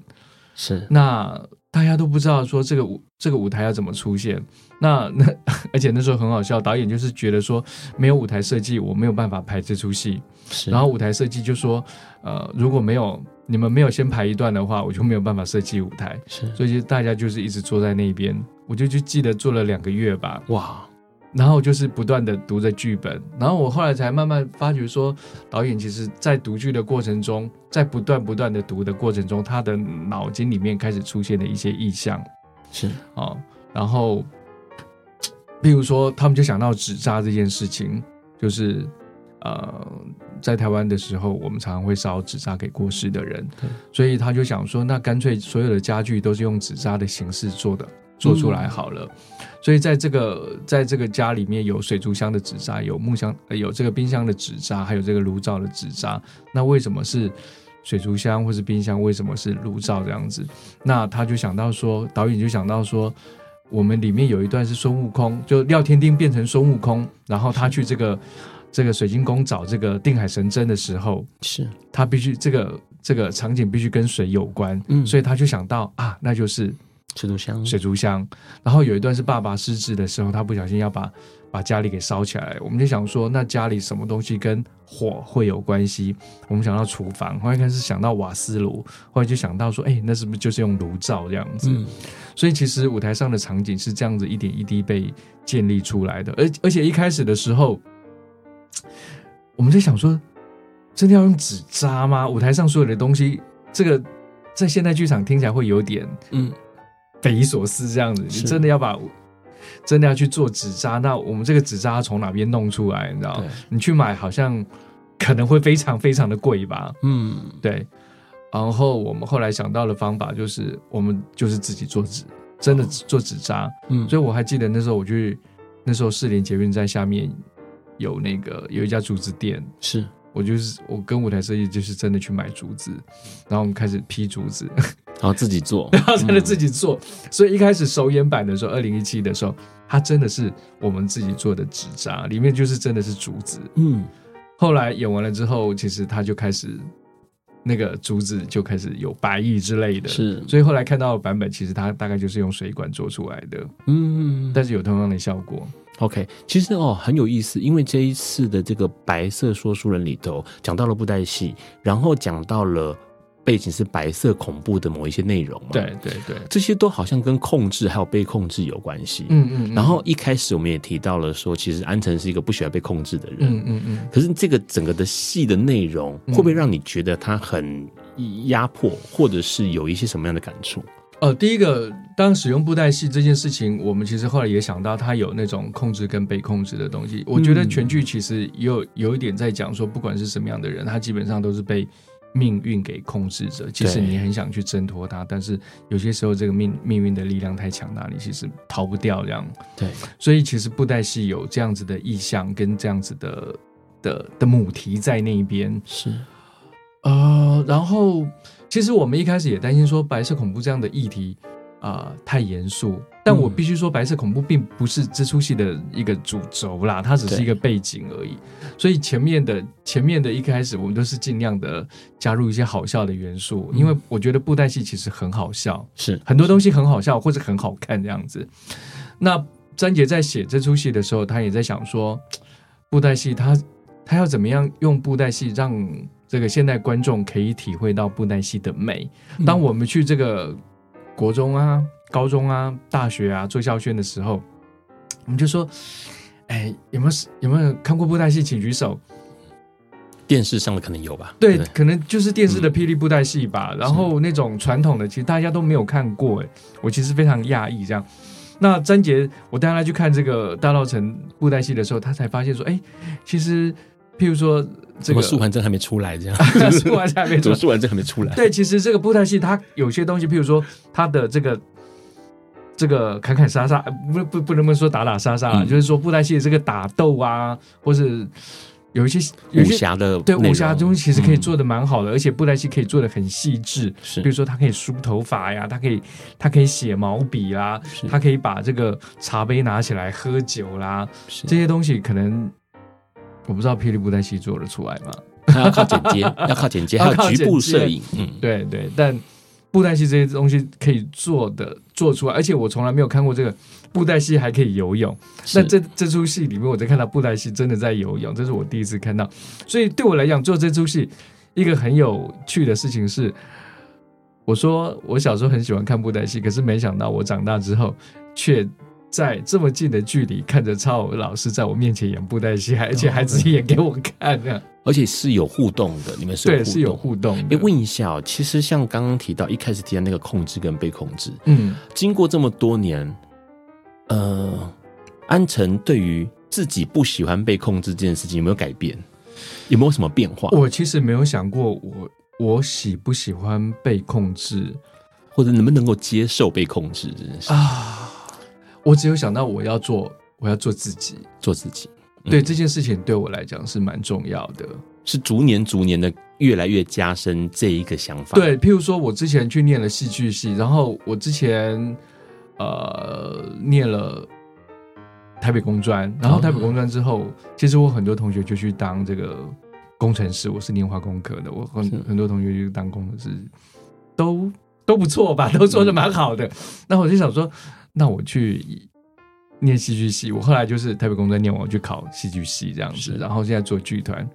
是，那大家都不知道说这个舞这个舞台要怎么出现。那那而且那时候很好笑，导演就是觉得说没有舞台设计，我没有办法拍这出戏。是，然后舞台设计就说，呃，如果没有你们没有先排一段的话，我就没有办法设计舞台。是，所以就大家就是一直坐在那边。我就就记得做了两个月吧，哇！然后就是不断的读着剧本，然后我后来才慢慢发觉说，导演其实在读剧的过程中，在不断不断的读的过程中，他的脑筋里面开始出现了一些意象，是哦，然后，譬如说他们就想到纸扎这件事情，就是呃，在台湾的时候，我们常常会烧纸扎给过世的人，所以他就想说，那干脆所有的家具都是用纸扎的形式做的。做出来好了，所以在这个在这个家里面有水族箱的纸扎，有木箱，有这个冰箱的纸扎，还有这个炉灶的纸扎。那为什么是水族箱或是冰箱？为什么是炉灶这样子？那他就想到说，导演就想到说，我们里面有一段是孙悟空，就廖天丁变成孙悟空，然后他去这个这个水晶宫找这个定海神针的时候，是他必须这个这个场景必须跟水有关，嗯，所以他就想到啊，那就是。水族箱，水族箱。然后有一段是爸爸失智的时候，他不小心要把把家里给烧起来。我们就想说，那家里什么东西跟火会有关系？我们想到厨房，后来开始想到瓦斯炉，后来就想到说，哎，那是不是就是用炉灶这样子？嗯。所以其实舞台上的场景是这样子一点一滴被建立出来的。而而且一开始的时候，我们在想说，真的要用纸扎吗？舞台上所有的东西，这个在现代剧场听起来会有点嗯。匪夷所思，这样子，你真的要把，真的要去做纸扎？那我们这个纸扎从哪边弄出来？你知道？你去买好像可能会非常非常的贵吧？嗯，对。然后我们后来想到的方法就是，我们就是自己做纸，真的做纸扎。嗯，所以我还记得那时候我去，那时候士林捷运站下面有那个有一家竹子店，是我就是我跟舞台设计就是真的去买竹子，然后我们开始批竹子。然后自己做，然后真的自己做。所以一开始首演版的时候，二零一七的时候，它真的是我们自己做的纸扎，里面就是真的是竹子。嗯，后来演完了之后，其实它就开始那个竹子就开始有白翼之类的。是，所以后来看到的版本，其实它大概就是用水管做出来的。嗯，但是有同样的效果。OK，其实哦很有意思，因为这一次的这个白色说书人里头讲到了布袋戏，然后讲到了。背景是白色恐怖的某一些内容嘛？对对对，这些都好像跟控制还有被控制有关系。嗯嗯。然后一开始我们也提到了说，其实安城是一个不喜欢被控制的人。嗯嗯嗯。可是这个整个的戏的内容，会不会让你觉得他很压迫，或者是有一些什么样的感触？呃，第一个，当使用布袋戏这件事情，我们其实后来也想到，它有那种控制跟被控制的东西。我觉得全剧其实有有一点在讲说，不管是什么样的人，他基本上都是被。命运给控制着，即使你很想去挣脱它，但是有些时候这个命命运的力量太强大，你其实逃不掉这样。对，所以其实布袋戏有这样子的意象跟这样子的的的母题在那边是，呃，然后其实我们一开始也担心说白色恐怖这样的议题。啊、呃，太严肃，但我必须说，白色恐怖并不是这出戏的一个主轴啦，它只是一个背景而已。所以前面的前面的一开始，我们都是尽量的加入一些好笑的元素，因为我觉得布袋戏其实很好笑，是很多东西很好笑或者很好看这样子。那詹杰在写这出戏的时候，他也在想说，布袋戏他他要怎么样用布袋戏让这个现代观众可以体会到布袋戏的美。当我们去这个。国中啊、高中啊、大学啊做校宣的时候，我们就说：“哎，有没有有没有看过布袋戏？请举手。”电视上的可能有吧？对，可能就是电视的霹雳布袋戏吧。嗯、然后那种传统的，其实大家都没有看过。哎，我其实非常讶异这样。那詹杰，我带他去看这个大稻城布袋戏的时候，他才发现说，哎，其实譬如说这个 素还真还没出来，这样素还真还没出来，素还真还没出来。对，其实这个布袋戏它有些东西，譬如说它的这个。这个砍砍杀杀，不不不能不能说打打杀杀，嗯、就是说布袋戏的这个打斗啊，或是有一些武侠的对武侠东西，其实可以做的蛮好的，嗯、而且布袋戏可以做的很细致。是，比如说它可以梳头发呀，它可以它可以写毛笔啦，它可以把这个茶杯拿起来喝酒啦，是这些东西可能我不知道霹雳布袋戏做得出来吗？要靠剪接，要靠剪接，还有局部摄影。嗯，对对，但。布袋戏这些东西可以做的做出来，而且我从来没有看过这个布袋戏还可以游泳。那这这出戏里面，我在看到布袋戏真的在游泳，这是我第一次看到。所以对我来讲，做这出戏一个很有趣的事情是，我说我小时候很喜欢看布袋戏，可是没想到我长大之后却在这么近的距离看着超偶老师在我面前演布袋戏，而且还自己演给我看呢。而且是有互动的，你们是对，是有互动。哎，问一下哦，其实像刚刚提到一开始提到那个控制跟被控制，嗯，经过这么多年，呃，安辰对于自己不喜欢被控制这件事情有没有改变？有没有什么变化？我其实没有想过我，我我喜不喜欢被控制，或者能不能够接受被控制这件事啊？我只有想到我要做，我要做自己，做自己。对这件事情对我来讲是蛮重要的，是逐年逐年的越来越加深这一个想法。对，譬如说我之前去念了戏剧系，然后我之前呃念了台北工专，然后台北工专之后，嗯、其实我很多同学就去当这个工程师。我是念化工科的，我很很多同学就当工程师，都都不错吧，都做的蛮好的。那、嗯、我就想说，那我去。念戏剧系，我后来就是台北工作念完，我去考戏剧系这样子，然后现在做剧团，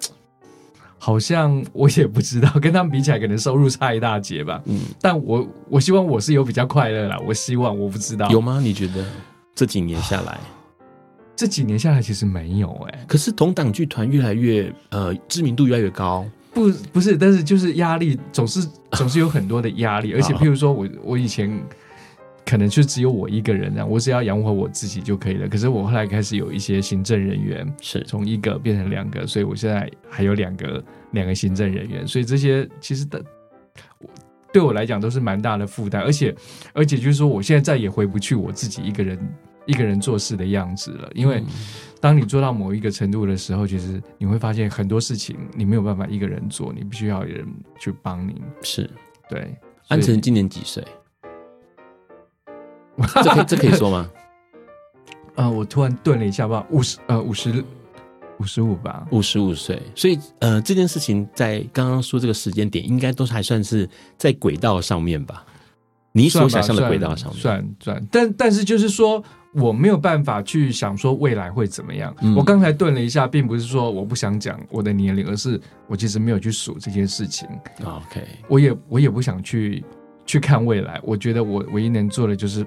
好像我也不知道，跟他们比起来，可能收入差一大截吧。嗯，但我我希望我是有比较快乐啦，我希望我不知道有吗？你觉得这几年下来，这几年下来其实没有哎、欸，可是同档剧团越来越呃知名度越来越高，不不是，但是就是压力总是总是有很多的压力，而且譬如说我我以前。可能就只有我一个人这样，我只要养活我自己就可以了。可是我后来开始有一些行政人员，是从一个变成两个，所以我现在还有两个两个行政人员，所以这些其实的对我来讲都是蛮大的负担。而且而且就是说，我现在再也回不去我自己一个人 一个人做事的样子了。因为当你做到某一个程度的时候，其实你会发现很多事情你没有办法一个人做，你必须要有人去帮你。是对。安辰今年几岁？这可以这可以说吗？啊、呃，我突然顿了一下吧，五十呃五十五十五吧，五十五岁。所以呃，这件事情在刚刚说这个时间点，应该都是还算是在轨道上面吧？你所想象的轨道上面，算算。但但是就是说，我没有办法去想说未来会怎么样。嗯、我刚才顿了一下，并不是说我不想讲我的年龄，而是我其实没有去数这件事情。OK，我也我也不想去去看未来。我觉得我唯一能做的就是。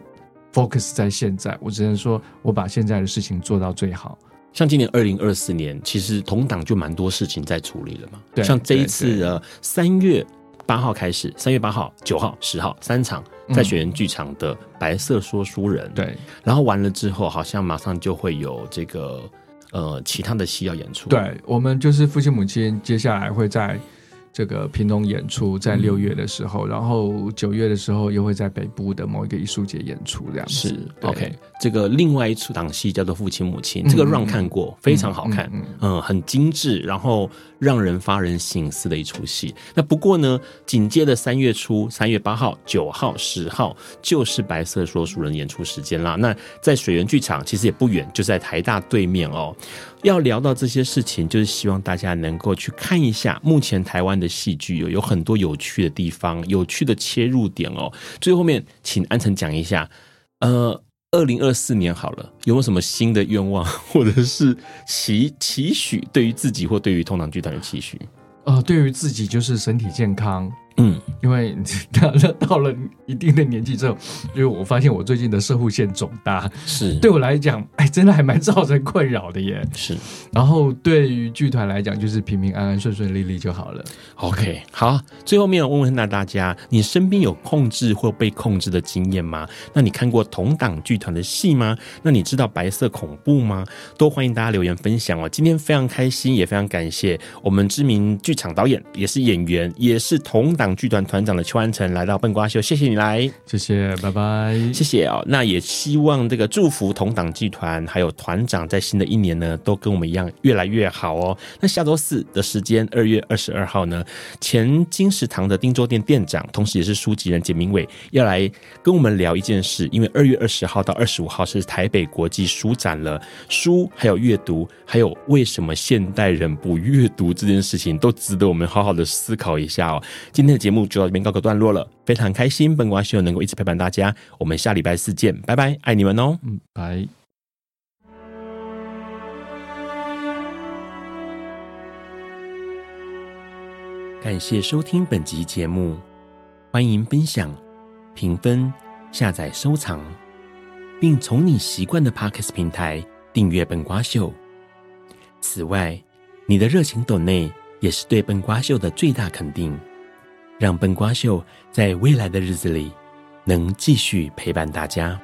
Focus 在现在，我只能说，我把现在的事情做到最好。像今年二零二四年，其实同档就蛮多事情在处理了嘛。对，像这一次的三月八号开始，三月八号、九号、十号三场在水源剧场的《白色说书人》嗯。对，然后完了之后，好像马上就会有这个呃其他的戏要演出。对，我们就是父亲母亲，接下来会在。这个屏东演出在六月的时候，嗯、然后九月的时候又会在北部的某一个艺术节演出，这样子。是 OK。这个另外一出档戏叫做《父亲母亲》，这个 run 看过，嗯、非常好看，嗯，很精致，然后让人发人省思的一出戏。那不过呢，紧接着三月初，三月八号、九号、十号就是《白色说书人》演出时间啦。那在水源剧场其实也不远，就在台大对面哦。要聊到这些事情，就是希望大家能够去看一下目前台湾的戏剧有有很多有趣的地方，有趣的切入点哦。最后面，请安辰讲一下，呃，二零二四年好了，有没有什么新的愿望，或者是期期许，对于自己或对于通常剧团的期许？呃，对于自己就是身体健康，嗯，因为到了 到了一定的年纪之后，因为我发现我最近的射护线肿大，是对我来讲，哎，真的还蛮造成困扰的耶。是，然后对于剧团来讲，就是平平安安、顺顺利利就好了。OK，好，最后面我问问那大家，你身边有控制或被控制的经验吗？那你看过同档剧团的戏吗？那你知道白色恐怖吗？都欢迎大家留言分享哦。今天非常开心，也非常感谢我们知名剧场导演，也是演员，也是同档。剧团团长的邱安成来到笨瓜秀，谢谢你来，谢谢，拜拜，谢谢哦。那也希望这个祝福同党剧团还有团长在新的一年呢，都跟我们一样越来越好哦。那下周四的时间，二月二十二号呢，前金石堂的汀州店店长，同时也是书籍人简明伟要来跟我们聊一件事，因为二月二十号到二十五号是台北国际书展了，书还有阅读，还有为什么现代人不阅读这件事情，都值得我们好好的思考一下哦。今天的节目就到这边告个段落了，非常开心，本瓜秀能够一直陪伴大家，我们下礼拜四见，拜拜，爱你们哦，嗯，拜。感谢收听本集节目，欢迎分享、评分、下载、收藏，并从你习惯的 Podcast 平台订阅本瓜秀。此外，你的热情抖内也是对本瓜秀的最大肯定。让笨瓜秀在未来的日子里能继续陪伴大家。